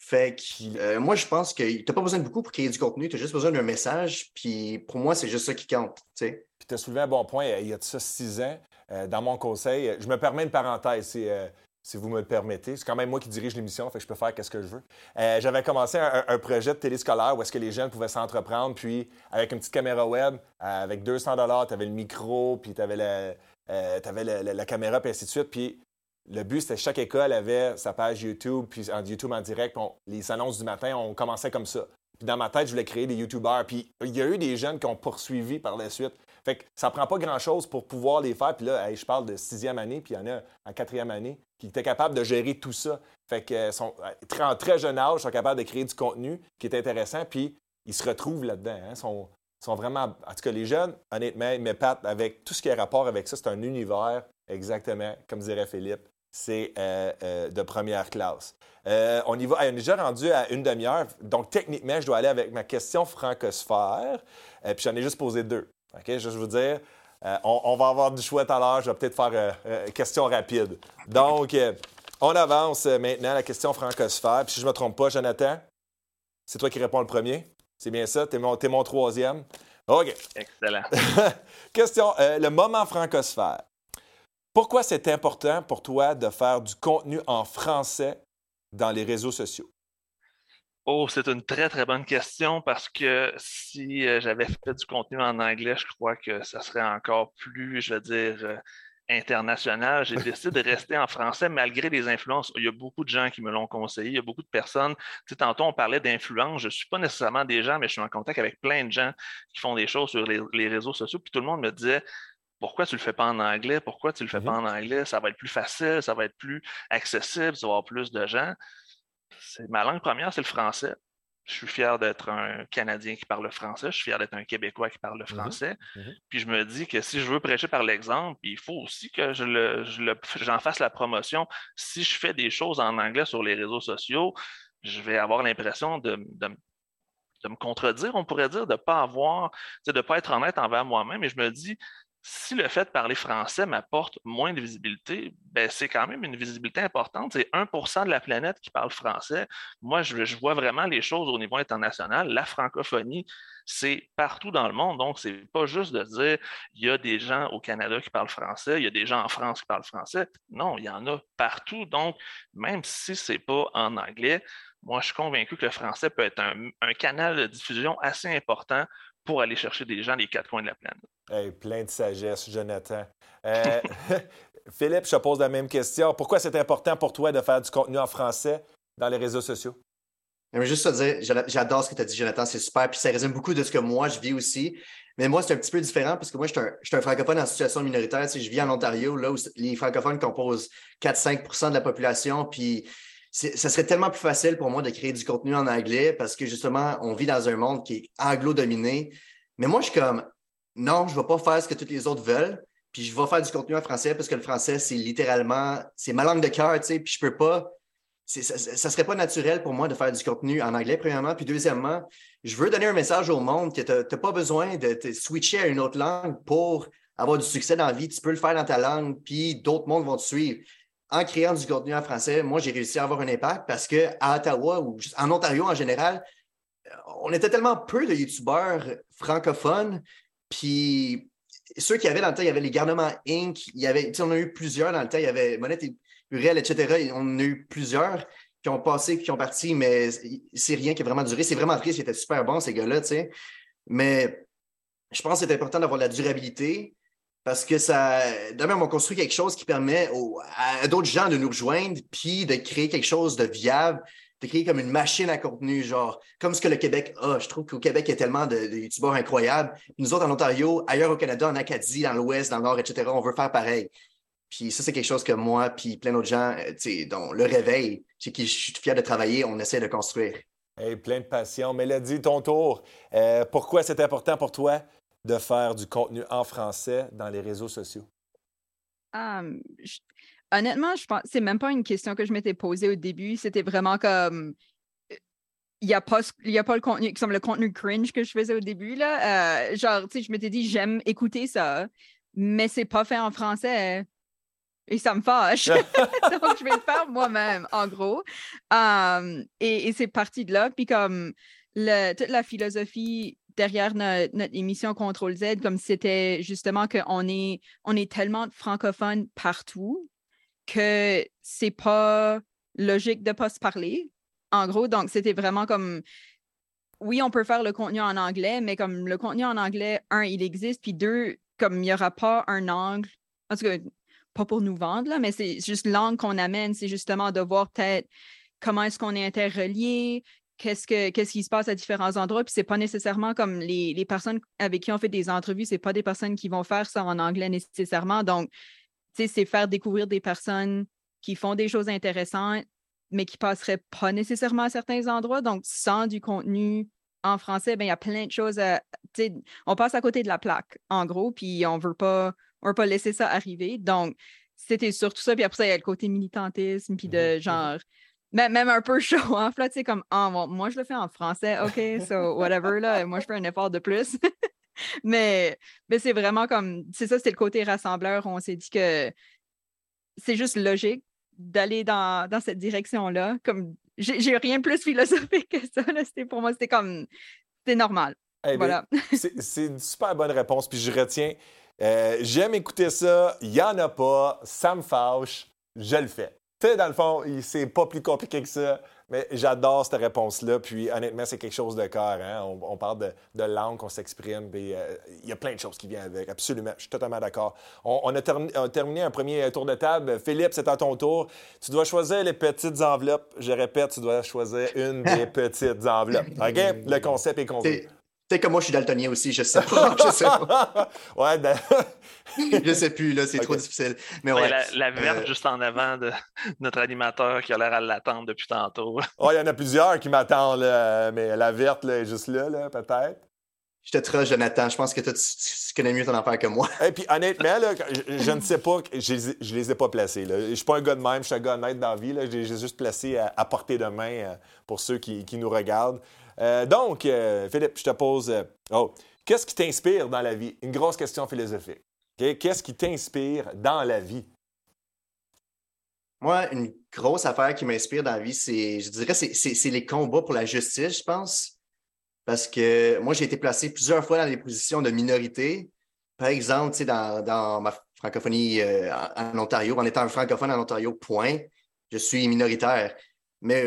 Fait que euh, moi, je pense que tu n'as pas besoin de beaucoup pour créer du contenu, tu as juste besoin d'un message. Puis pour moi, c'est juste ça qui compte. Puis
tu as soulevé un bon point. Il y a de ça six ans, euh, dans mon conseil. Je me permets une parenthèse, si, euh, si vous me le permettez. C'est quand même moi qui dirige l'émission, fait que je peux faire ce que je veux. Euh, j'avais commencé un, projet de téléscolaire où est-ce que les jeunes pouvaient s'entreprendre, puis avec une petite caméra web, avec 200 dollars, tu avais le micro, puis tu avais, la, caméra, puis ainsi de suite. Puis le but, c'était chaque école avait sa page YouTube, puis en YouTube en direct. les annonces du matin, on commençait comme ça. Puis dans ma tête, je voulais créer des YouTubers. Puis il y a eu des jeunes qui ont poursuivi par la suite. Fait que ça prend pas grand-chose pour pouvoir les faire. Puis là, je parle de sixième année, puis il y en a en quatrième année qui étaient capables de gérer tout ça. Fait que sont, en très jeune âge, sont capables de créer du contenu qui est intéressant, puis ils se retrouvent là-dedans. Hein. sont, vraiment. En tout cas, les jeunes, honnêtement, ils m'épatent avec tout ce qui a rapport avec ça. C'est un univers, exactement, comme dirait Philippe. C'est euh, euh, de première classe. Euh, on y va. on est déjà rendu à une demi-heure. Donc, techniquement, je dois aller avec ma question francosphère. puis j'en ai juste posé deux. OK? Je veux dire, euh, on, va avoir du choix tout à l'heure. Je vais peut-être faire euh, euh, question rapide. Donc, on avance maintenant à la question francosphère. Puis si je ne me trompe pas, Jonathan? C'est toi qui réponds le premier. C'est bien ça. T'es mon, es mon troisième. OK.
Excellent.
Question. le moment francosphère. Pourquoi c'est important pour toi de faire du contenu en français dans les réseaux sociaux?
Oh, c'est une très, très bonne question parce que si euh, j'avais fait du contenu en anglais, je crois que ça serait encore plus, je veux dire, euh, international. J'ai décidé de rester en français malgré les influences. Il y a beaucoup de gens qui me l'ont conseillé. Il y a beaucoup de personnes. Tu sais, tantôt, on parlait d'influence. Je ne suis pas nécessairement des gens, mais je suis en contact avec plein de gens qui font des choses sur les, les réseaux sociaux. Puis tout le monde me disait pourquoi tu ne le fais pas en anglais? Pourquoi tu ne le fais
Mhm.
pas en anglais? Ça va être plus facile, ça va être plus accessible, ça va avoir plus de gens. C'est, ma langue première, c'est le français. Je suis fier d'être un Canadien qui parle le français. Je suis fier d'être un Québécois qui parle le
Mhm.
français.
Mhm.
Puis je me dis que si je veux prêcher par l'exemple, il faut aussi que je le, je le- j'en fasse la promotion. Si je fais des choses en anglais sur les réseaux sociaux, je vais avoir l'impression de, de, de me contredire, on pourrait dire, de ne pas avoir, de ne pas être honnête envers moi-même. Et je me dis, si le fait de parler français m'apporte moins de visibilité, ben c'est quand même une visibilité importante. C'est 1% de la planète qui parle français. Moi, je, vois vraiment les choses au niveau international. La francophonie, c'est partout dans le monde. Donc, c'est pas juste de dire il y a des gens au Canada qui parlent français, il y a des gens en France qui parlent français. Non, il y en a partout. Donc, même si c'est pas en anglais, moi, je suis convaincu que le français peut être un canal de diffusion assez important pour aller chercher des gens des quatre coins de la planète.
Hey, plein de sagesse, Jonathan. Euh, Philippe, je te pose la même question. Pourquoi c'est important pour toi de faire du contenu en français dans les réseaux sociaux?
J'aimerais juste te dire, j'a- j'adore ce que tu as dit, Jonathan, c'est super. Puis ça résume beaucoup de ce que moi, je vis aussi. Mais moi, c'est un petit peu différent parce que moi, je suis un, je suis un francophone en situation minoritaire. Tu sais, je vis en Ontario, là où les francophones composent 4-5% de la population. Puis ça serait tellement plus facile pour moi de créer du contenu en anglais parce que justement, on vit dans un monde qui est anglo-dominé. Mais moi, je suis comme, non, je ne vais pas faire ce que tous les autres veulent. Puis je vais faire du contenu en français parce que le français, c'est littéralement, c'est ma langue de cœur, tu sais. Puis je peux pas, ça ne serait pas naturel pour moi de faire du contenu en anglais, premièrement. Puis deuxièmement, je veux donner un message au monde que tu n'as pas besoin de te switcher à une autre langue pour avoir du succès dans la vie. Tu peux le faire dans ta langue, puis d'autres mondes vont te suivre. En créant du contenu en français, moi, j'ai réussi à avoir un impact parce qu'à Ottawa ou en Ontario en général, on était tellement peu de YouTubeurs francophones. Puis ceux qui avaient dans le temps, il y avait les Garnements Inc., il y avait, on a eu plusieurs dans le temps, il y avait Monette et Uriel, etc. On a eu plusieurs qui ont passé, qui ont parti, mais c'est rien qui a vraiment duré. C'est vraiment triste, c'était super bon, ces gars-là, tu sais. Mais je pense que c'est important d'avoir la durabilité parce que ça, d'abord, on construit quelque chose qui permet aux- à d'autres gens de nous rejoindre, puis de créer quelque chose de viable, de créer comme une machine à contenu, genre, comme ce que le Québec a. Je trouve qu'au Québec, il y a tellement de, de youtubeurs incroyables. Nous autres, en Ontario, ailleurs au Canada, en Acadie, dans l'Ouest, dans le Nord, etc., on veut faire pareil. Puis ça, c'est quelque chose que moi, puis plein d'autres gens, euh, dont le réveil, chez qui je suis fier de travailler, on essaie de construire.
Hey, plein de passion. Mélodie, ton tour. Euh, pourquoi c'est important pour toi? De faire du contenu en français dans les réseaux sociaux?
Um, je- honnêtement, je pense c'est même pas une question que je m'étais posée au début. C'était vraiment comme il n'y a, pas ce- il y a pas le contenu, comme le contenu cringe que je faisais au début. Là. Euh, genre, tu sais, je m'étais dit, j'aime écouter ça, mais c'est pas fait en français. Et ça me fâche. Donc, je vais le faire moi-même, en gros. Um, et et c'est parti de là. Puis comme le- toute la philosophie derrière no- notre émission Contrôle Z, comme c'était justement qu'on est, on est tellement de francophones partout que c'est pas logique de pas se parler. En gros, donc c'était vraiment comme oui, on peut faire le contenu en anglais, mais comme le contenu en anglais, un, il existe, puis deux, comme il n'y aura pas un angle, en tout cas, pas pour nous vendre, là, mais c'est juste l'angle qu'on amène, c'est justement de voir peut-être comment est-ce qu'on est interrelié, qu'est-ce, que, qu'est-ce qui se passe à différents endroits, puis c'est pas nécessairement comme les, les personnes avec qui on fait des entrevues, c'est pas des personnes qui vont faire ça en anglais nécessairement, donc, tu sais, c'est faire découvrir des personnes qui font des choses intéressantes, mais qui passeraient pas nécessairement à certains endroits. Donc, sans du contenu en français, ben, il y a plein de choses à. tu sais, On passe à côté de la plaque, en gros, puis on veut pas, on veut pas laisser ça arriver. Donc, c'était surtout ça. Puis après ça, il y a le côté militantisme, puis de
Mhm,
genre. Même, même un peu show off, là, tu sais, comme, ah, bon, moi, je le fais en français, OK, so whatever, là, moi, je fais un effort de plus. mais mais c'est vraiment comme, c'est ça, c'était le côté rassembleur. On s'est dit que c'est juste logique d'aller dans, dans cette direction-là. Comme j'ai rien de plus philosophique que ça. Pour moi, c'était comme. C'était normal.
Eh voilà. c'est une super bonne réponse. Puis je retiens. Euh, j'aime écouter ça. Il n'y en a pas. Ça me fâche. Je le fais. Tu sais, dans le fond, c'est pas plus compliqué que ça. Mais j'adore cette réponse-là. Puis honnêtement, c'est quelque chose de cœur. Hein. On, parle de, langue, on s'exprime. Euh, il y a plein de choses qui viennent avec. Absolument. Je suis totalement d'accord. On, a terminé un premier tour de table. Philippe, c'est à ton tour. Tu dois choisir les petites enveloppes. Je répète, tu dois choisir une des petites enveloppes. OK? Le concept est compris.
Tu sais que moi, je suis daltonien aussi, je sais pas. je sais pas.
ouais, ben...
je sais plus, là, c'est trop difficile. Mais ouais,
la, verte euh, juste en avant de notre animateur qui a l'air à l'attendre depuis tantôt.
il y en a plusieurs qui m'attendent, mais la verte là, est juste là, là peut-être.
Je te trosse, Jonathan. Je pense que toi, tu, connais mieux ton affaire que moi.
Et puis, honnêtement, là, je, ne sais pas, je, ne les ai pas placés. Là. Je suis pas un gars de même, je suis un gars honnête dans la vie. J'ai juste placé à, portée de main euh, pour ceux qui, qui nous regardent. Euh, donc, euh, Philippe, je te pose. Euh, oh, qu'est-ce qui t'inspire dans la vie? Une grosse question philosophique. Qu'est-ce qui t'inspire dans la vie?
Moi, une grosse affaire qui m'inspire dans la vie, c'est, je dirais, c'est les combats pour la justice, je pense. Parce que moi, j'ai été placé plusieurs fois dans des positions de minorité. Par exemple, dans, dans ma francophonie en, Ontario, en étant francophone en Ontario, point, je suis minoritaire. Mais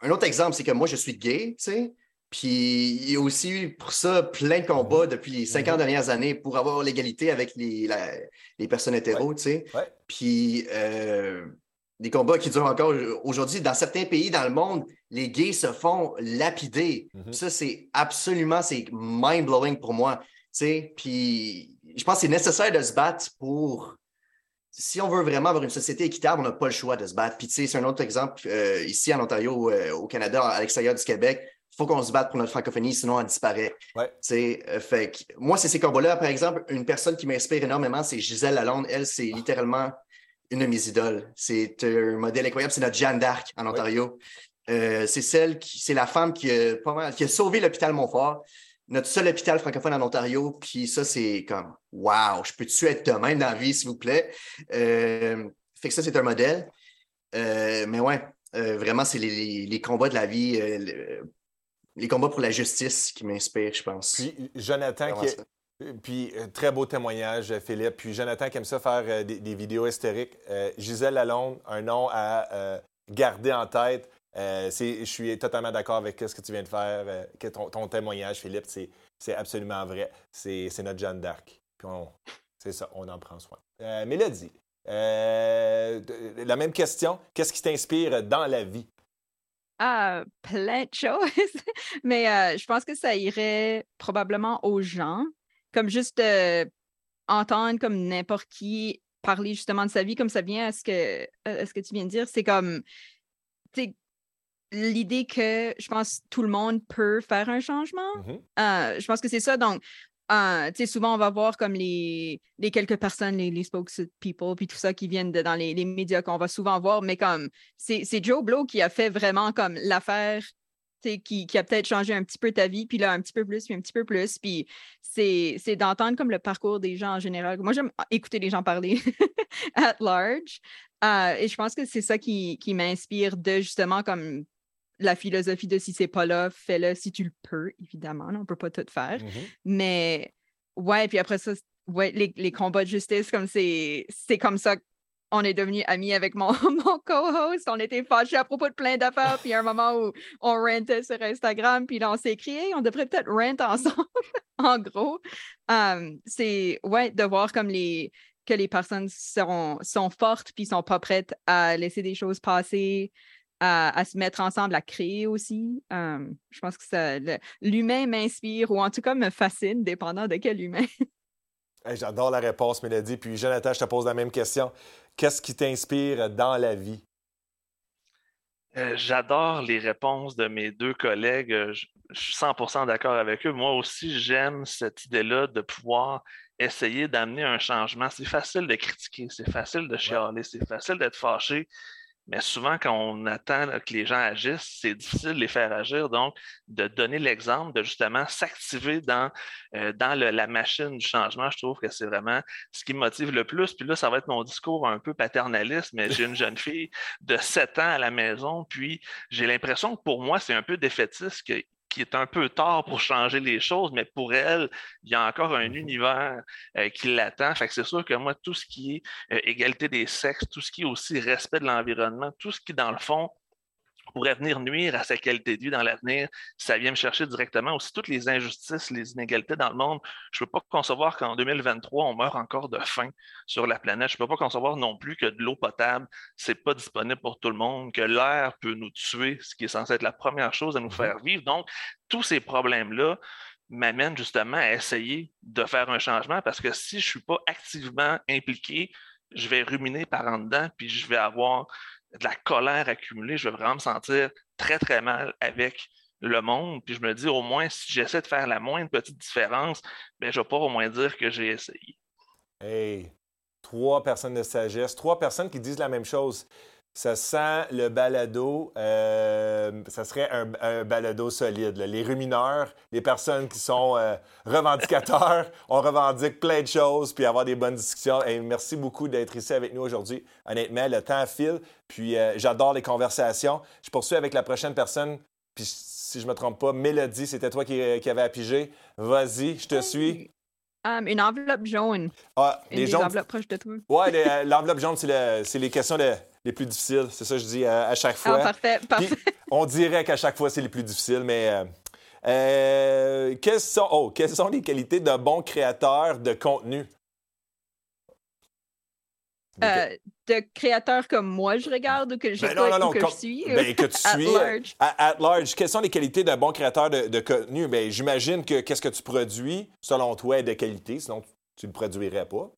un autre exemple, c'est que moi, je suis gay, tu sais. Puis il y a aussi eu pour ça plein de combats depuis les 50 mhm. dernières années pour avoir l'égalité avec les, les, personnes hétéros, tu sais. Puis euh, des combats qui durent encore aujourd'hui. Dans certains pays dans le monde, les gays se font lapider. Mhm. Ça, c'est absolument, c'est mind-blowing pour moi. Tu sais. Puis je pense que c'est nécessaire de se battre pour si on veut vraiment avoir une société équitable, on n'a pas le choix de se battre. Puis, tu sais, c'est un autre exemple. Euh, ici, en Ontario, euh, au Canada, à l'extérieur du Québec, il faut qu'on se batte pour notre francophonie, sinon elle disparaît.
Ouais.
Euh, fait que, moi, c'est ces combats-là. Par exemple, une personne qui m'inspire énormément, c'est Gisèle Lalonde. Elle, c'est littéralement une de mes idoles. C'est un modèle incroyable. C'est notre Jeanne d'Arc en Ontario. c'est celle qui, c'est la femme qui a, pas mal, qui a sauvé l'hôpital Montfort notre seul hôpital francophone en Ontario. Puis ça, c'est comme Wow, je peux-tu être de même dans la vie, s'il vous plaît? Euh, fait que ça, c'est un modèle. Euh, mais ouais, euh, vraiment, c'est les, combats de la vie, les combats pour la justice qui m'inspirent, je pense.
Puis Jonathan, qui puis très beau témoignage, Philippe. Puis Jonathan qui aime ça faire des, vidéos hystériques. Gisèle Lalonde, un nom à garder en tête. Euh, je suis totalement d'accord avec ce que tu viens de faire, euh, que ton, témoignage, Philippe, c'est absolument vrai. C'est notre Jeanne d'Arc. c'est ça, on en prend soin. Euh, Mélodie, la même question. Qu'est-ce qui t'inspire dans la vie?
Ah, plein de choses. Mais je pense que ça irait probablement aux gens, comme juste entendre comme n'importe qui parler justement de sa vie, comme ça vient à ce que, à ce que tu viens de dire. C'est comme, l'idée que je pense tout le monde peut faire un changement. Mmh euh, je pense que c'est ça. Donc, euh, souvent, on va voir comme les, les quelques personnes, les, les spokespeople, puis tout ça qui viennent de, dans les, les médias qu'on va souvent voir, mais comme c'est Joe Blow qui a fait vraiment comme l'affaire qui, qui, a peut-être changé un petit peu ta vie, puis là, un petit peu plus, puis un petit peu plus. Puis c'est d'entendre comme le parcours des gens en général. Moi, j'aime écouter les gens parler at large. Euh, et je pense que c'est ça qui, qui m'inspire de justement comme la philosophie de si c'est pas là, fais-le si tu le peux, évidemment. on on peut pas tout faire. Mmh Mais ouais, puis après ça, ouais, les, combats de justice, comme c'est comme ça qu'on est devenus amis avec mon, mon co-host. On était fâchés à propos de plein d'affaires. Puis il y a un moment où on rentait sur Instagram, puis là, on s'est écrit, on devrait peut-être rent ensemble, en gros. c'est, ouais, de voir comme les que les personnes sont, sont fortes puis sont pas prêtes à laisser des choses passer, à, se mettre ensemble, à créer aussi. je pense que l'humain m'inspire ou en tout cas me fascine, dépendant de quel humain.
J'adore la réponse, Mélodie. Puis Jonathan, je te pose la même question. Qu'est-ce qui t'inspire dans la vie?
Euh, j'adore les réponses de mes deux collègues. Euh, je, suis 100% d'accord avec eux. Moi aussi, j'aime cette idée-là de pouvoir essayer d'amener un changement. C'est facile de critiquer, c'est facile de chialer, c'est facile d'être fâché, Mais souvent, quand on attend que les gens agissent, c'est difficile de les faire agir. Donc, de donner l'exemple, de justement s'activer dans, euh, la machine du changement, je trouve que c'est vraiment ce qui me motive le plus. Puis là, ça va être mon discours un peu paternaliste, mais j'ai une jeune fille de 7 ans à la maison, puis j'ai l'impression que pour moi, c'est un peu défaitiste qui est un peu tard pour changer les choses, mais pour elle, il y a encore un mm-hmm. univers euh, qui l'attend. Fait que c'est sûr que moi, tout ce qui est euh, égalité des sexes, tout ce qui est aussi respect de l'environnement, tout ce qui, dans le fond, pourrait venir nuire à sa qualité de vie dans l'avenir, ça vient me chercher directement. Aussi, toutes les injustices, les inégalités dans le monde, je ne peux pas concevoir qu'en 2023, on meurt encore de faim sur la planète. Je ne peux pas concevoir non plus que de l'eau potable, ce n'est pas disponible pour tout le monde, que l'air peut nous tuer, ce qui est censé être la première chose à nous mm-hmm. faire vivre. Donc, tous ces problèmes-là m'amènent justement à essayer de faire un changement parce que si je ne suis pas activement impliqué, je vais ruminer par en dedans, puis je vais avoir de la colère accumulée, je vais vraiment me sentir très, très mal avec le monde. Puis je me dis, au moins, si j'essaie de faire la moindre petite différence, bien, je vais pas au moins dire que j'ai essayé.
Hey, trois personnes de sagesse, trois personnes qui disent la même chose. Ça sent le balado, euh, ça serait un, balado solide. Les rumineurs, les personnes qui sont euh, revendicateurs, on revendique plein de choses, puis avoir des bonnes discussions. Merci beaucoup d'être ici avec nous aujourd'hui. Honnêtement, le temps file, puis euh, j'adore les conversations. Je poursuis avec la prochaine personne, puis si je ne me trompe pas, Mélodie, c'était toi qui, qui avais appigé. Vas-y, je te suis.
Une enveloppe jaune.
Ah,
une les enveloppes proches de toi.
Oui, l'enveloppe jaune, c'est les questions de les plus difficiles. C'est ça que je dis à, chaque ah, fois.
Ah, parfait, parfait.
on dirait qu'à chaque fois, c'est les plus difficiles, mais euh, euh, quelles, sont, oh, quelles sont les qualités d'un bon créateur de contenu?
Euh, de créateurs comme moi, je regarde ou que, ben non, que je suis.
Ben, que tu suis.
large.
À, large. Quelles sont les qualités d'un bon créateur de, de contenu? Ben, J'imagine que qu'est-ce que tu produis, selon toi, est de qualité, sinon tu ne le produirais pas.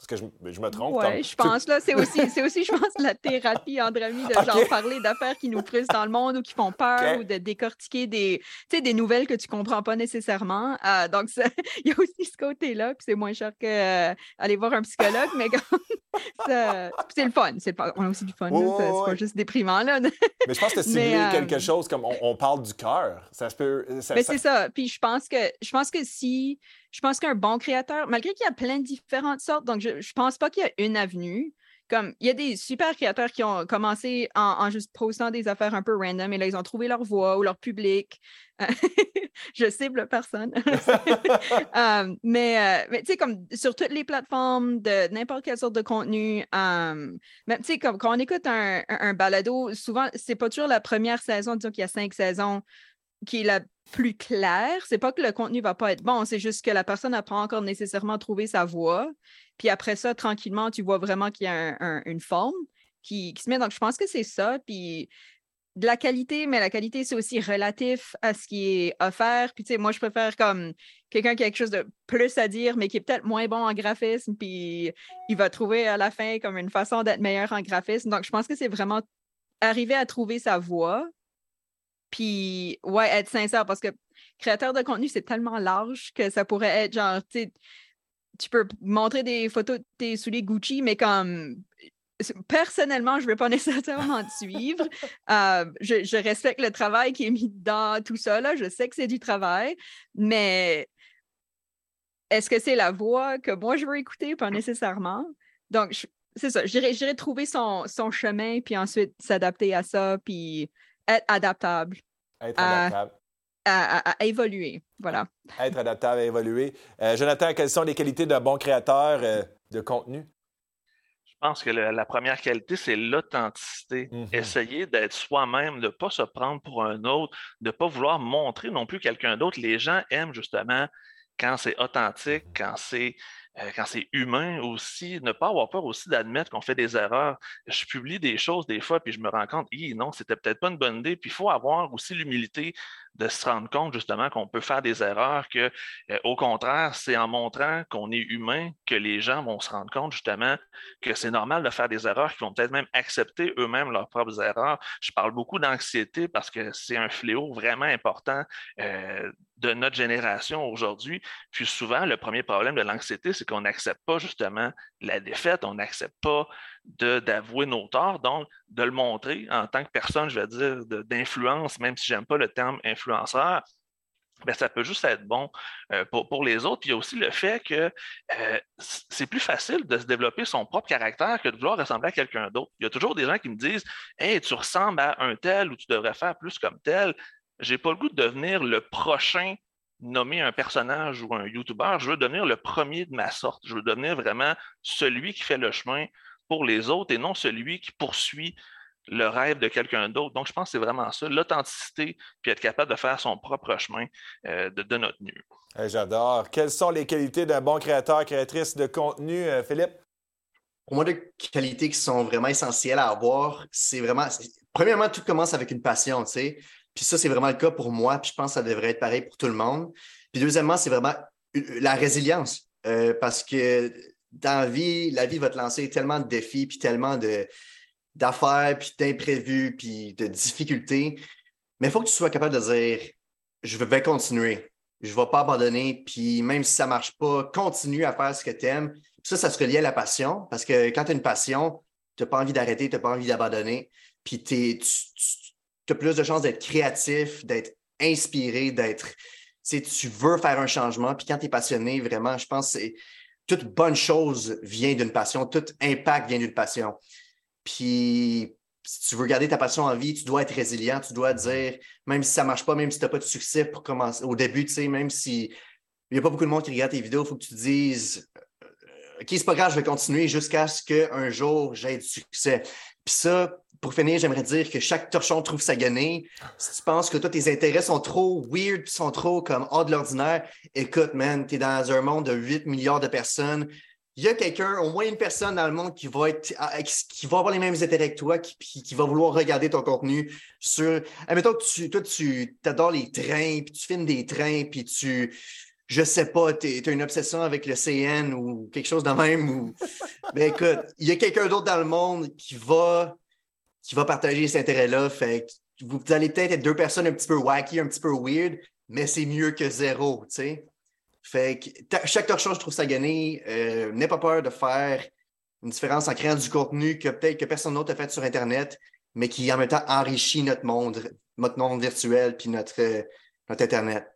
Parce que je, je me trompe.
Oui, je pense. là, C'est aussi, aussi, je pense, la thérapie, André-Ami, de genre parler d'affaires qui nous frustrent dans le monde ou qui font peur ou de décortiquer des, des nouvelles que tu ne comprends pas nécessairement. Euh, donc, il y a aussi ce côté-là. Puis c'est moins cher qu'aller euh, voir un psychologue, mais c'est le fun. On a aussi du fun. c'est pas juste déprimant. Là.
mais je pense que c'est euh, quelque chose comme on, parle du cœur. Ça se peut.
mais c'est ça. Puis je pense que je pense que si je pense qu'un bon créateur, malgré qu'il y a plein de différentes sortes, donc je ne pense pas qu'il y a une avenue. Comme il y a des super créateurs qui ont commencé en, juste postant des affaires un peu random et là, ils ont trouvé leur voix ou leur public. je cible personne. Euh, mais, euh, mais tu sais, comme sur toutes les plateformes de n'importe quelle sorte de contenu, euh, tu sais, comme quand on écoute un, un, balado, souvent, c'est pas toujours la première saison, disons qu'il y a cinq saisons, qui est la plus claire. C'est pas que le contenu va pas être bon, c'est juste que la personne n'a pas encore nécessairement trouvé sa voie. Puis après ça, tranquillement, tu vois vraiment qu'il y a une forme qui, se met. Donc, je pense que c'est ça. Puis de la qualité, mais la qualité, c'est aussi relatif à ce qui est offert. Puis, tu sais, moi, je préfère comme quelqu'un qui a quelque chose de plus à dire, mais qui est peut-être moins bon en graphisme, puis il va trouver à la fin comme une façon d'être meilleur en graphisme. Donc, je pense que c'est vraiment arriver à trouver sa voie, puis, ouais, être sincère parce que créateur de contenu, c'est tellement large que ça pourrait être genre, tu tu peux montrer des photos de tes souliers Gucci, mais comme personnellement, je ne vais pas nécessairement te suivre. Euh, je, respecte le travail qui est mis dans tout ça. Là. Je sais que c'est du travail, mais est-ce que c'est la voix que moi je veux écouter? Pas nécessairement. Donc, c'est ça. J'irai trouver son, son chemin, puis ensuite s'adapter à ça, puis être adaptable.
Être adaptable.
À, évoluer. Voilà.
Être adaptable à évoluer. Euh, Jonathan, quelles sont les qualités d'un bon créateur euh, de contenu?
Je pense que la première qualité, c'est l'authenticité. Mm-hmm. Essayer d'être soi-même, de ne pas se prendre pour un autre, de ne pas vouloir montrer non plus quelqu'un d'autre. Les gens aiment justement quand c'est authentique, quand c'est quand c'est humain aussi, ne pas avoir peur aussi d'admettre qu'on fait des erreurs. Je publie des choses des fois, puis je me rends compte, non, c'était peut-être pas une bonne idée. Puis il faut avoir aussi l'humilité de se rendre compte justement qu'on peut faire des erreurs, que euh, au contraire, c'est en montrant qu'on est humain que les gens vont se rendre compte justement que c'est normal de faire des erreurs, qu'ils vont peut-être même accepter eux-mêmes leurs propres erreurs. Je parle beaucoup d'anxiété parce que c'est un fléau vraiment important euh, de notre génération aujourd'hui. Puis souvent, le premier problème de l'anxiété, c'est qu'on n'accepte pas justement la défaite, on n'accepte pas d'avouer nos torts, donc de le montrer en tant que personne, je vais dire, d'influence, même si j'aime pas le terme influenceur, ben, ça peut juste être bon euh, pour, les autres. il y a aussi le fait que euh, c'est plus facile de se développer son propre caractère que de vouloir ressembler à quelqu'un d'autre. Il y a toujours des gens qui me disent Hey, tu ressembles à un tel ou tu devrais faire plus comme tel. J'ai pas le goût de devenir le prochain nommé un personnage ou un YouTuber. Je veux devenir le premier de ma sorte. Je veux devenir vraiment celui qui fait le chemin pour les autres et non celui qui poursuit le rêve de quelqu'un d'autre. Donc, je pense que c'est vraiment ça, l'authenticité, puis être capable de faire son propre chemin euh, de, notre mieux.
J'adore. Quelles sont les qualités d'un bon créateur, créatrice de contenu, euh, Philippe?
Pour moi, des qualités qui sont vraiment essentielles à avoir, c'est vraiment. Premièrement, tout commence avec une passion, tu sais. Puis ça, c'est vraiment le cas pour moi, puis je pense que ça devrait être pareil pour tout le monde. Puis deuxièmement, c'est vraiment la résilience. Euh, parce que dans la vie, la vie va te lancer tellement de défis, puis tellement d'affaires, puis d'imprévus, puis de difficultés. Mais il faut que tu sois capable de dire je vais continuer, je ne vais pas abandonner, puis même si ça ne marche pas, continue à faire ce que tu aimes. Ça, ça se relie à la passion, parce que quand tu as une passion, tu n'as pas envie d'arrêter, tu n'as pas envie d'abandonner, puis tu, plus de chances d'être créatif, d'être inspiré, d'être. Tu veux faire un changement, puis quand tu es passionné, vraiment, je pense que toute bonne chose vient d'une passion, tout impact vient d'une passion. Puis, si tu veux garder ta passion en vie, tu dois être résilient, tu dois dire, même si ça ne marche pas, même si tu n'as pas de succès pour commencer au début, tu sais, même si il n'y a pas beaucoup de monde qui regarde tes vidéos, il faut que tu te dises, OK, c'est pas grave, je vais continuer jusqu'à ce qu'un jour j'aie du succès. Puis ça, pour finir, j'aimerais dire que chaque torchon trouve sa guenille. Si tu penses que toi, tes intérêts sont trop weird, sont trop comme hors de l'ordinaire, écoute, man, tu es dans un monde de 8 milliards de personnes il y a quelqu'un, au moins une personne dans le monde qui va être ah, qui va avoir les mêmes intérêts que toi, qui, qui va vouloir regarder ton contenu sur. Admettons que tu, toi, tu adores les trains, puis tu filmes des trains, puis tu. Je sais pas, tu as une obsession avec le CN ou quelque chose de même. Ou... Ben écoute, il y a quelqu'un d'autre dans le monde qui va, qui va partager cet intérêt-là. Fait vous allez peut-être être deux personnes un petit peu wacky, un petit peu weird, mais c'est mieux que zéro, tu sais. Fait que chaque torchon, je trouve ça gagné. Euh, N'aie pas peur de faire une différence en créant du contenu que peut-être que personne d'autre a fait sur Internet, mais qui en même temps enrichit notre monde, notre monde virtuel puis notre, euh, notre Internet.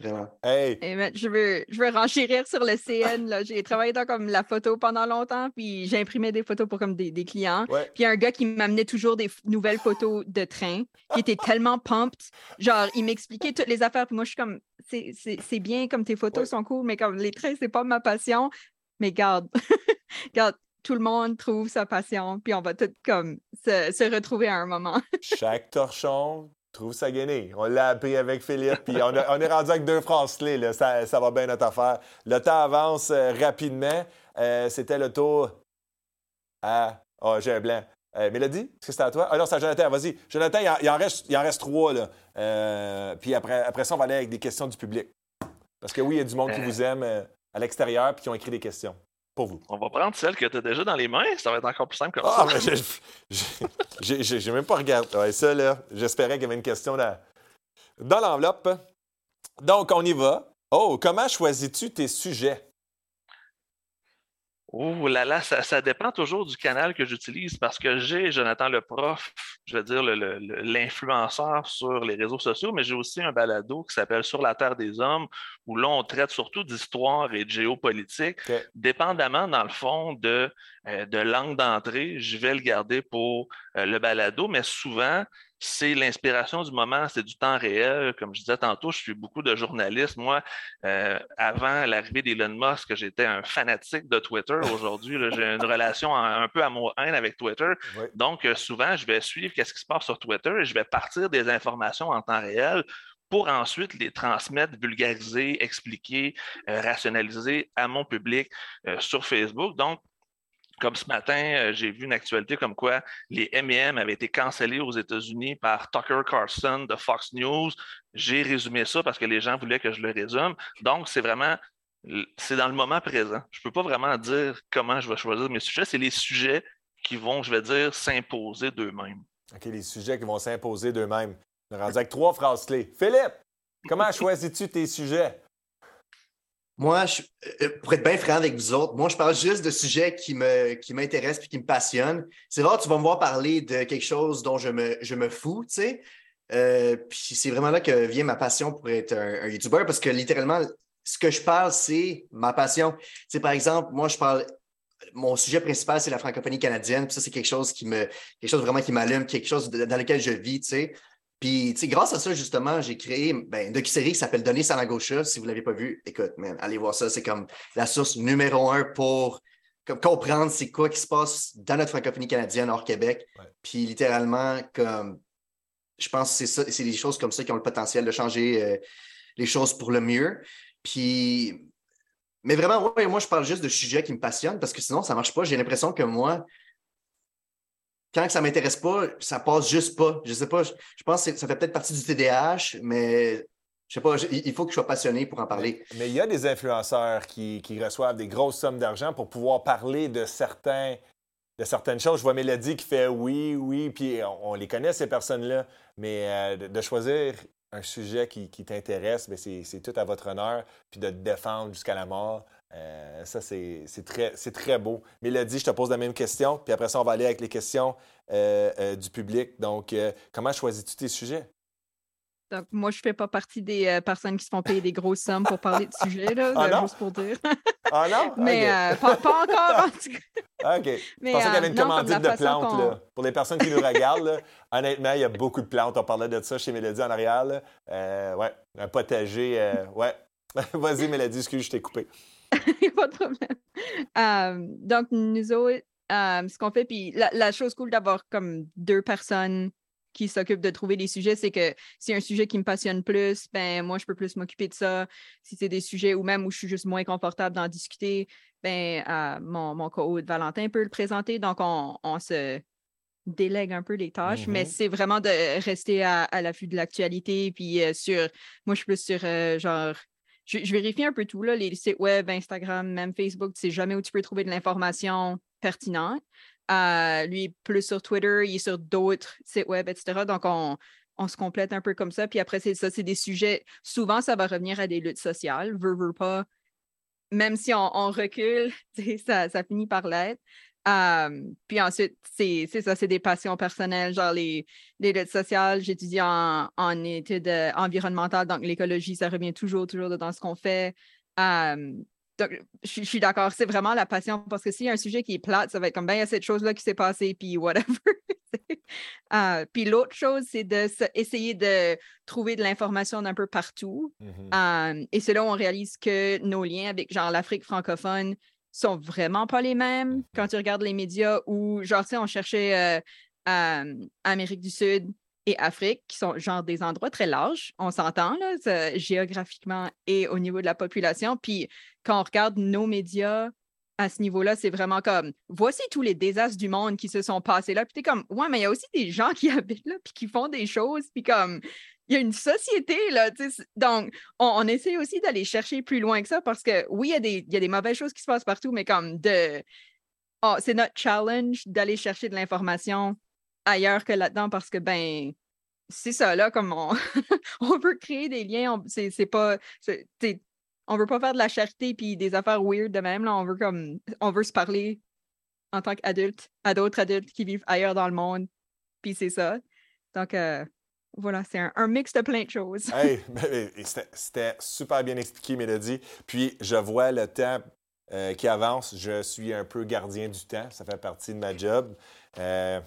Vraiment.
Hey.
je, veux, je veux renchérir sur le CN. J'ai travaillé dans comme la photo pendant longtemps, puis j'imprimais des photos pour comme des, des clients. Puis il y a un gars qui m'amenait toujours des nouvelles photos de train, qui était tellement pumped. Genre, il m'expliquait toutes les affaires, puis moi, je suis comme, c'est bien, comme tes photos sont cool, mais comme les trains, c'est pas ma passion. Mais garde, garde, tout le monde trouve sa passion, puis on va tout comme se, se retrouver à un moment.
Chaque torchon trouve sa guenille. On l'a appris avec Philippe, puis on, est rendu avec deux phrases clés. Ça, va bien notre affaire. Le temps avance euh, rapidement. Euh, c'était le tour à. Oh, j'ai un blanc. Euh, Mélodie, est-ce que c'était à toi? Ah non, c'est à Jonathan. Vas-y. Jonathan, il en, reste, il en reste trois. Là. puis après, après ça, on va aller avec des questions du public. Parce que oui, il y a du monde qui vous aime à l'extérieur puis qui ont écrit des questions pour vous.
On va prendre celle que tu as déjà dans les mains, ça va être encore plus simple comme
ah,
ça.
j'ai même pas regardé. Ouais, ça, là, j'espérais qu'il y avait une question là, dans l'enveloppe. Donc, on y va. Oh, comment choisis-tu tes sujets?
Oh là là, ça, dépend toujours du canal que j'utilise parce que j'ai Jonathan le prof, je veux dire l'influenceur sur les réseaux sociaux, mais j'ai aussi un balado qui s'appelle Sur la Terre des Hommes, où là, on traite surtout d'histoire et de géopolitique. Dépendamment, dans le fond, de, euh, de langue d'entrée, je vais le garder pour euh, le balado, mais souvent, c'est l'inspiration du moment, c'est du temps réel. Comme je disais tantôt, je suis beaucoup de journalistes. Moi, euh, avant l'arrivée d'Elon Musk, j'étais un fanatique de Twitter. Aujourd'hui, j'ai une relation un peu amour-haine avec Twitter. Donc, euh, souvent, je vais suivre ce qui se passe sur Twitter et je vais partir des informations en temps réel pour ensuite les transmettre, vulgariser, expliquer, euh, rationaliser à mon public sur Facebook. Donc, comme ce matin, euh, j'ai vu une actualité comme quoi les M&M avaient été cancellés aux États-Unis par Tucker Carlson de Fox News. J'ai résumé ça parce que les gens voulaient que je le résume. Donc, c'est vraiment, c'est dans le moment présent. Je ne peux pas vraiment dire comment je vais choisir mes sujets. C'est les sujets qui vont, je vais dire, s'imposer d'eux-mêmes.
OK, les sujets qui vont s'imposer d'eux-mêmes. On est rendu avec trois phrases clés. Philippe, comment choisis-tu tes sujets?
Moi, euh, pour être bien franc avec vous autres, moi, je parle juste de sujets qui qui m'intéressent et qui me passionnent. C'est rare, tu vas me voir parler de quelque chose dont je me, je me fous, tu sais. Euh, puis c'est vraiment là que vient ma passion pour être un, YouTuber parce que littéralement, ce que je parle, c'est ma passion. C'est par exemple, moi, je parle. Mon sujet principal, c'est la francophonie canadienne. Puis ça, c'est quelque chose qui me. quelque chose vraiment qui m'allume, quelque chose dans lequel je vis, tu sais. Puis, grâce à ça, justement, j'ai créé ben, une docu-série qui s'appelle Donner Sanagosha. Si vous ne l'avez pas vu, écoute, man, allez voir ça. C'est comme la source numéro un pour comprendre c'est quoi qui se passe dans notre francophonie canadienne hors Québec. Puis, littéralement, comme je pense que c'est ça, c'est des choses comme ça qui ont le potentiel de changer euh, les choses pour le mieux. Puis, mais vraiment, ouais, moi, je parle juste de sujets qui me passionnent parce que sinon, ça ne marche pas. J'ai l'impression que moi, quand ça ne m'intéresse pas, ça passe juste pas. Je sais pas, je, pense que ça fait peut-être partie du TDAH, mais je sais pas, il faut que je sois passionné pour en parler.
Mais, il y a des influenceurs qui, reçoivent des grosses sommes d'argent pour pouvoir parler de certains de certaines choses. Je vois Mélodie qui fait oui, oui, puis on, les connaît, ces personnes-là, mais euh, de, choisir un sujet qui, t'intéresse, ben, c'est tout à votre honneur, puis de te défendre jusqu'à la mort, euh, ça, c'est très, très beau. Mélodie, je te pose la même question, puis après ça, on va aller avec les questions euh, euh, du public. Donc, comment choisis-tu tes sujets?
Donc, moi, je ne fais pas partie des personnes qui se font payer des grosses sommes pour parler de sujets, là, ah juste pour dire.
ah non?
Mais pas, encore, en tout
cas. OK. Mais, je pensais qu'il y avait une commandite de plantes. Là. Pour les personnes qui nous regardent, honnêtement, il y a beaucoup de plantes. On parlait de ça chez Mélodie en arrière. ouais, un potager. ouais. Vas-y, Mélodie, excuse, je t'ai coupé.
pas de problème. donc, nous autres, ce qu'on fait, puis la, chose cool d'avoir comme deux personnes qui s'occupent de trouver des sujets, c'est que si un sujet qui me passionne plus, ben moi, je peux plus m'occuper de ça. Si c'est des sujets ou même où je suis juste moins confortable d'en discuter, ben mon, mon co-hôte Valentin peut le présenter. Donc, on, se délègue un peu les tâches, mais mm-hmm. c'est vraiment de rester à, l'affût de l'actualité. Puis euh, sur, moi, je suis plus sur euh, genre je, vérifie un peu tout, là, les sites web, Instagram, même Facebook, tu sais jamais où tu peux trouver de l'information pertinente. Euh, lui, plus sur Twitter, il est sur d'autres sites web, etc. Donc, on, se complète un peu comme ça. Puis après, c'est ça, c'est des sujets. Souvent, ça va revenir à des luttes sociales, veut, veut pas. Même si on, on recule, ça, ça finit par l'être puis ensuite, c'est ça, c'est des passions personnelles, genre les, les luttes sociales. J'étudie en, en études euh, environnementales, donc l'écologie, ça revient toujours, toujours dans ce qu'on fait. donc, je, suis d'accord, c'est vraiment la passion parce que s'il y a un sujet qui est plate, ça va être comme, ben, il y a cette chose-là qui s'est passée, puis whatever. uh, puis l'autre chose, c'est d'essayer de, de trouver de l'information d'un peu partout. Mmh et où on réalise que nos liens avec, genre, l'Afrique francophone, sont vraiment pas les mêmes mmh quand tu regardes les médias où, genre, tu sais, on cherchait euh, Amérique du Sud et Afrique, qui sont genre des endroits très larges, on s'entend, là, géographiquement et au niveau de la population. Puis quand on regarde nos médias à ce niveau-là, c'est vraiment comme voici tous les désastres du monde qui se sont passés là. Puis t'es comme ouais, mais il y a aussi des gens qui habitent là, puis qui font des choses, puis comme il y a une société, là. Donc, on, essaie aussi d'aller chercher plus loin que ça parce que oui, il y, a des, y a des mauvaises choses qui se passent partout, mais comme de. Oh, c'est notre challenge d'aller chercher de l'information ailleurs que là-dedans parce que, ben, c'est ça, là, comme on, on veut créer des liens, c'est pas. On veut pas faire de la charité puis des affaires weird de même, là. On veut comme. On veut se parler en tant qu'adulte à d'autres adultes qui vivent ailleurs dans le monde. Puis c'est ça. Donc, euh, voilà, c'est un, mix de plein de choses.
hey, c'était super bien expliqué, Mélodie. Puis, je vois le temps euh, qui avance. Je suis un peu gardien du temps. Ça fait partie de ma job. Euh,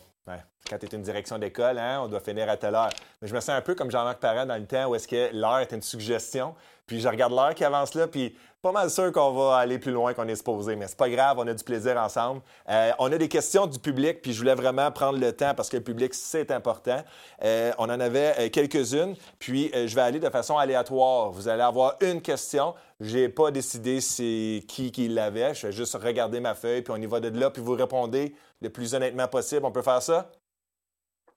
quand tu es une direction d'école, hein, on doit finir à telle heure. Mais je me sens un peu comme Jean-Marc Parent dans le temps où est-ce que l'heure est une suggestion. Puis je regarde l'heure qui avance là, puis pas mal sûr qu'on va aller plus loin qu'on est supposé, mais c'est pas grave, on a du plaisir ensemble. Euh, on a des questions du public, puis je voulais vraiment prendre le temps parce que le public, c'est important. Euh, on en avait euh, quelques-unes, puis je vais aller de façon aléatoire. Vous allez avoir une question. J'ai pas décidé c'est qui qui l'avait. Je vais juste regarder ma feuille, puis on y va de là, puis vous répondez le plus honnêtement possible. On peut faire ça?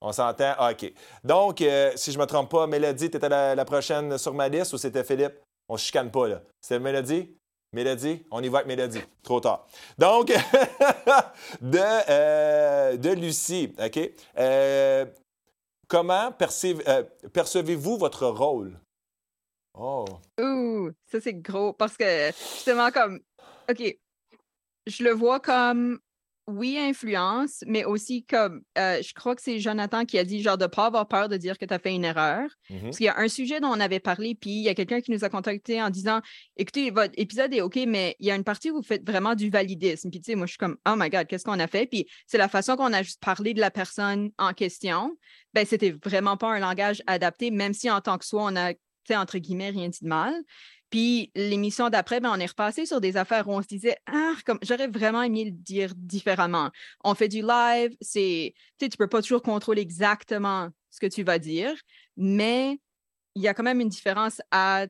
On s'entend? Ah, OK. Donc, si je ne me trompe pas, Mélodie, tu étais la, prochaine sur ma liste ou c'était Philippe? On ne chicane pas, là. C'est Mélodie? Mélodie? On y va avec Mélodie. Trop tard. Donc, de, euh, de Lucie, OK? Euh, comment euh, percevez-vous votre rôle? Oh.
Ouh, ça c'est gros parce que justement comme OK, je le vois comme oui, influence, mais aussi comme euh, je crois que c'est Jonathan qui a dit genre de ne pas avoir peur de dire que tu as fait une erreur.
Mhm.
Parce qu'il y a un sujet dont on avait parlé, puis il y a quelqu'un qui nous a contacté en disant écoutez, votre épisode est OK, mais il y a une partie où vous faites vraiment du validisme. Puis tu sais, moi je suis comme oh my God, qu'est-ce qu'on a fait? Puis c'est la façon qu'on a juste parlé de la personne en question. Ben, c'était vraiment pas un langage adapté, même si en tant que soi, on a, tu sais, entre guillemets, rien dit de mal. Puis l'émission d'après, ben, on est repassé sur des affaires où on se disait Ah, comme j'aurais vraiment aimé le dire différemment. On fait du live, c'est tu tu peux pas toujours contrôler exactement ce que tu vas dire, mais il y a quand même une différence à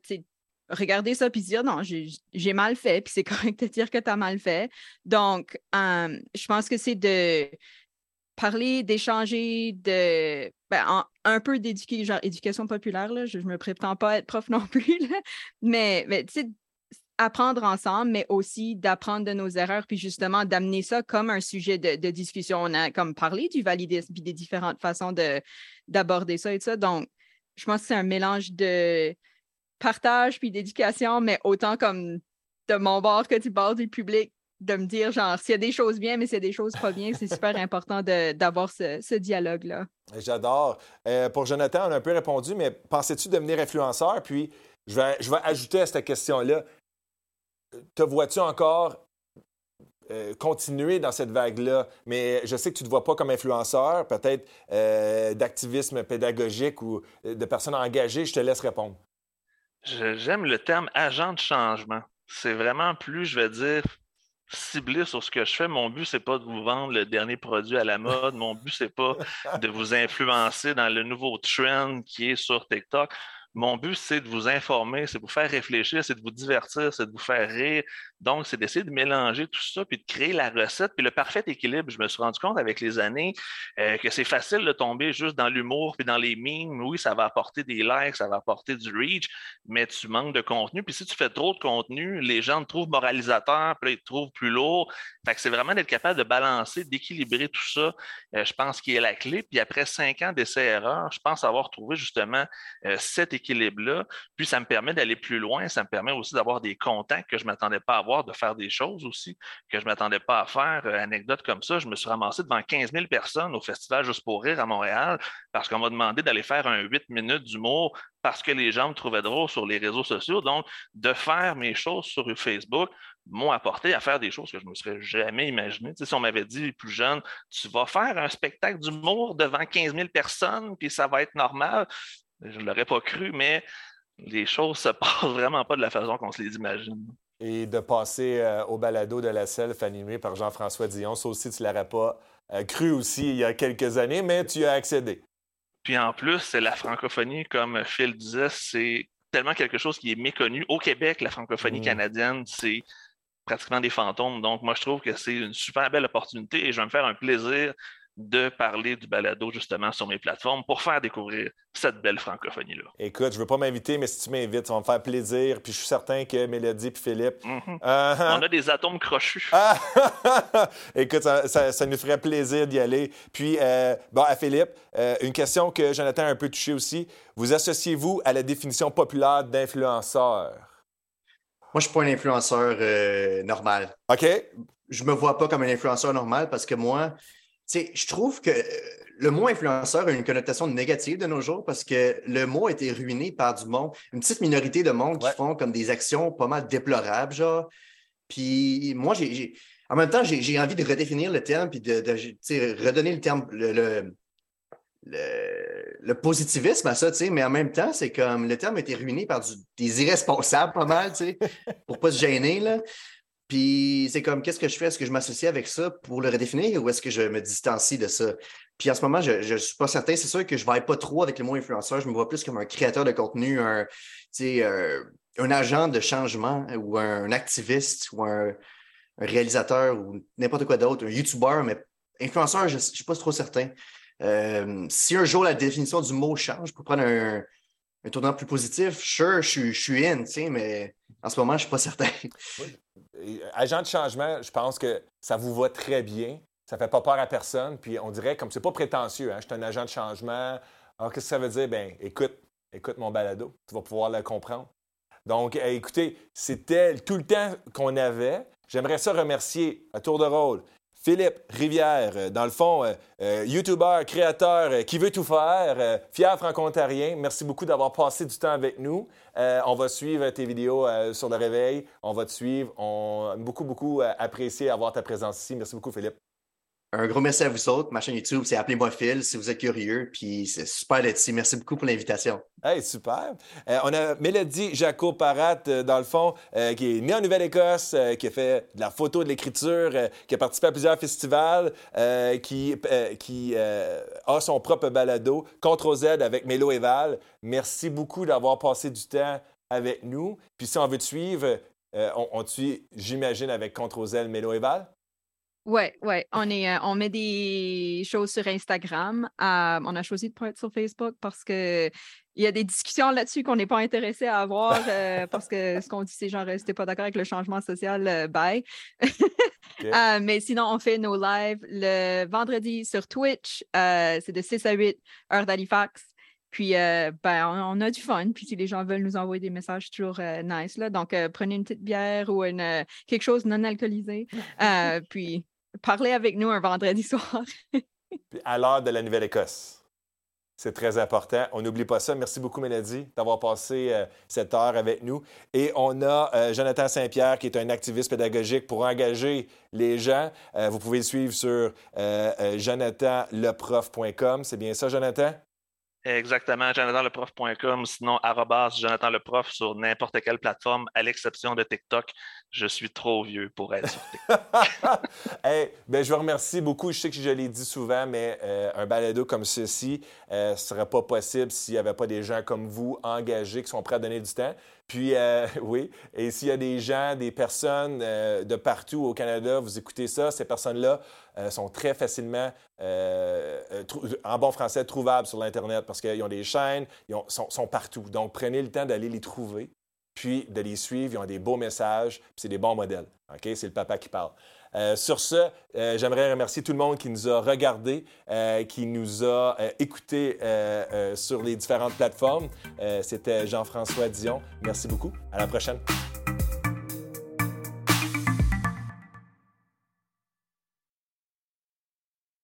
regarder ça puis dire non, j'ai j'ai mal fait, puis c'est correct de dire que tu as mal fait. Donc, euh, je pense que c'est de parler, d'échanger, de ben, en- un peu d'éduquer, genre éducation populaire, là, je ne me prétends pas être prof non plus, mais, mais tu sais, apprendre ensemble, mais aussi d'apprendre de nos erreurs, puis justement d'amener ça comme un sujet de, de discussion. On a comme parlé du validisme, puis des différentes façons de, d'aborder ça et ça. Donc, je pense que c'est un mélange de partage puis d'éducation, mais autant comme de mon bord que du bord du public, de me dire, genre, s'il y a des choses bien, mais s'il y a des choses pas bien, c'est super important de- d'avoir ce, ce dialogue-là.
J'adore. Euh, pour Jonathan, on a un peu répondu, mais pensais-tu devenir influenceur? Puis, je vais, je vais ajouter à cette question-là. Te vois-tu encore euh, continuer dans cette vague-là? Mais je sais que tu ne te vois pas comme influenceur, peut-être euh, d'activisme pédagogique ou de personnes engagées. Je te laisse répondre.
J'aime le terme agent de changement. C'est vraiment plus, je vais dire, ciblé sur ce que je fais. Mon but, c'est pas de vous vendre le dernier produit à la mode. Mon but, c'est pas de vous influencer dans le nouveau trend qui est sur TikTok. Mon but, c'est de vous informer, c'est de vous faire réfléchir, c'est de vous divertir, c'est de vous faire rire. Donc, c'est d'essayer de mélanger tout ça, puis de créer la recette, puis le parfait équilibre. Je me suis rendu compte avec les années euh, que c'est facile de tomber juste dans l'humour, puis dans les memes. Oui, ça va apporter des likes, ça va apporter du reach, mais tu manques de contenu. Puis si tu fais trop de contenu, les gens te trouvent moralisateur, puis ils te trouvent plus lourd. Fait c'est vraiment d'être capable de balancer, d'équilibrer tout ça, euh, je pense qu'il est la clé. Puis après cinq ans d'essais-erreurs, je pense avoir trouvé justement euh, cet équilibre-là. Puis ça me permet d'aller plus loin, ça me permet aussi d'avoir des contacts que je ne m'attendais pas à avoir, de faire des choses aussi que je ne m'attendais pas à faire. Euh, anecdote comme ça, je me suis ramassé devant 15 000 personnes au Festival Juste pour rire à Montréal parce qu'on m'a demandé d'aller faire un 8 minutes d'humour parce que les gens me trouvaient drôle sur les réseaux sociaux. Donc, de faire mes choses sur Facebook m'ont apporté à faire des choses que je ne me serais jamais imaginé. Si on m'avait dit plus jeune, tu vas faire un spectacle d'humour devant 15 000 personnes, puis ça va être normal, je ne l'aurais pas cru, mais les choses se passent vraiment pas de la façon qu'on se les imagine.
Et de passer euh, au balado de la self animé par Jean-François Dion, ça aussi, tu ne l'aurais pas euh, cru aussi il y a quelques années, mais tu as accédé.
Puis en plus, c'est la francophonie, comme Phil disait, c'est tellement quelque chose qui est méconnu. Au Québec, la francophonie
Mm.
canadienne, c'est pratiquement des fantômes. Donc, moi, je trouve que c'est une super belle opportunité et je vais me faire un plaisir de parler du balado justement sur mes plateformes pour faire découvrir cette belle francophonie-là.
Écoute, je ne veux pas m'inviter, mais si tu m'invites, ça va me faire plaisir. Puis je suis certain que Mélodie et Philippe.
Mhm.
Euh,
On a des atomes crochus.
Ah! Écoute, ça, ça- ça nous ferait plaisir d'y aller. Puis, euh, bon, à Philippe, euh, une question que Jonathan a un peu touchée aussi. Vous associez-vous à la définition populaire d'influenceur?
Moi, je ne suis pas un influenceur euh, normal.
OK?
Je ne me vois pas comme un influenceur normal parce que moi, sais, je trouve que euh, le mot influenceur a une connotation négative de nos jours parce que le mot a été ruiné par du monde, une petite minorité de monde
Ouais.
qui font comme des actions pas mal déplorables, genre. Puis moi, j'ai, en même temps, j'ai, envie de redéfinir le terme puis de, redonner le terme, le, le, le- le positivisme à ça, tu sais, mais en même temps, c'est comme le terme a été ruiné par du- des irresponsables pas mal, tu sais, pour pas se gêner, là. Puis c'est comme, qu'est-ce que je fais? Est-ce que je m'associe avec ça pour le redéfinir ou est-ce que je me distancie de ça? Puis en ce moment, je ne suis pas certain. C'est sûr que je ne vais pas trop avec le mot influenceur. Je me vois plus comme un créateur de contenu, un, euh, un agent de changement ou un activiste ou un, réalisateur ou n'importe quoi d'autre, un YouTuber, mais influenceur, je ne suis pas trop certain. Euh, si un jour la définition du mot change pour prendre un, tournant plus positif, sure, je, suis- je suis in, mais en ce moment, je ne suis pas certain.
Et, Agent de changement, je pense que ça vous va très bien. Ça fait pas peur à personne. Puis on dirait, comme c'est pas prétentieux, hein, je suis un agent de changement. Alors, qu'est-ce que ça veut dire? Ben, écoute, écoute mon balado, tu vas pouvoir le comprendre. Donc, écoutez, c'était tout le temps qu'on avait. J'aimerais ça remercier à tour de rôle Philippe Rivière, euh, dans le fond, euh, euh, YouTuber, créateur qui veut tout faire, fier franco-ontarien. Merci beaucoup d'avoir passé du temps avec nous. on va suivre tes vidéos sur le réveil. On va te suivre. On a beaucoup, beaucoup apprécié avoir ta présence ici. Merci beaucoup, Philippe.
Un gros merci à vous autres. Ma chaîne YouTube, c'est Appelez-moi Phil si vous êtes curieux. Puis c'est super d'être ici. Merci beaucoup pour l'invitation.
Hey, super. Euh, on a Mélodie Jaco Parat, euh, dans le fond, euh, qui est née en Nouvelle-Écosse, qui a fait de la photo, de l'écriture, qui a participé à plusieurs festivals, qui, a son propre balado, Contre Z avec Mélo et Val. Merci beaucoup d'avoir passé du temps avec nous. Puis si on veut te suivre, on, te suit, j'imagine, avec Contre Z, Mélo et Val?
Ouais, ouais. On, est, euh, on met des choses sur Instagram. Euh, on a choisi de pas être sur Facebook parce que il y a des discussions là-dessus qu'on n'est pas intéressé à avoir euh, parce que ce qu'on dit, c'est genre, c'était pas d'accord avec le changement social, bye. mais sinon, on fait nos lives le vendredi sur Twitch. c'est de 6 à 8 heure d'Halifax. Puis, ben, on, a du fun. Puis, si les gens veulent nous envoyer des messages, toujours nice. Là. Donc, prenez une petite bière ou une, quelque chose non alcoolisé. puis, parler avec nous un vendredi soir.
à l'heure de la Nouvelle-Écosse. C'est très important. On n'oublie pas ça. Merci beaucoup, Mélodie, d'avoir passé euh, cette heure avec nous. Et on a euh, Jonathan Saint-Pierre, qui est un activiste pédagogique pour engager les gens. Euh, vous pouvez le suivre sur jonathanleprof.com. C'est bien ça, Jonathan?
Exactement, jonathanleprof.com, sinon arrobas jonathanleprof sur n'importe quelle plateforme, à l'exception de TikTok. Je suis trop vieux pour être sur TikTok.
ben, je vous remercie beaucoup. Je sais que je l'ai dit souvent, mais euh, un balado comme ceci ne euh, serait pas possible s'il n'y avait pas des gens comme vous engagés qui sont prêts à donner du temps. Puis, euh, oui, et s'il y a des gens, des personnes de partout au Canada, vous écoutez ça, ces personnes-là sont très facilement, en bon français, trouvables sur l'Internet parce qu'ils ont des chaînes, ils sont, partout. Donc, prenez le temps d'aller les trouver, puis de les suivre. Ils ont des beaux messages, puis c'est des bons modèles. OK? C'est le papa qui parle. Euh, sur ce, euh, j'aimerais remercier tout le monde qui nous a regardés, euh, qui nous a écoutés sur les différentes plateformes. C'était Jean-François Dion. Merci beaucoup. À la prochaine.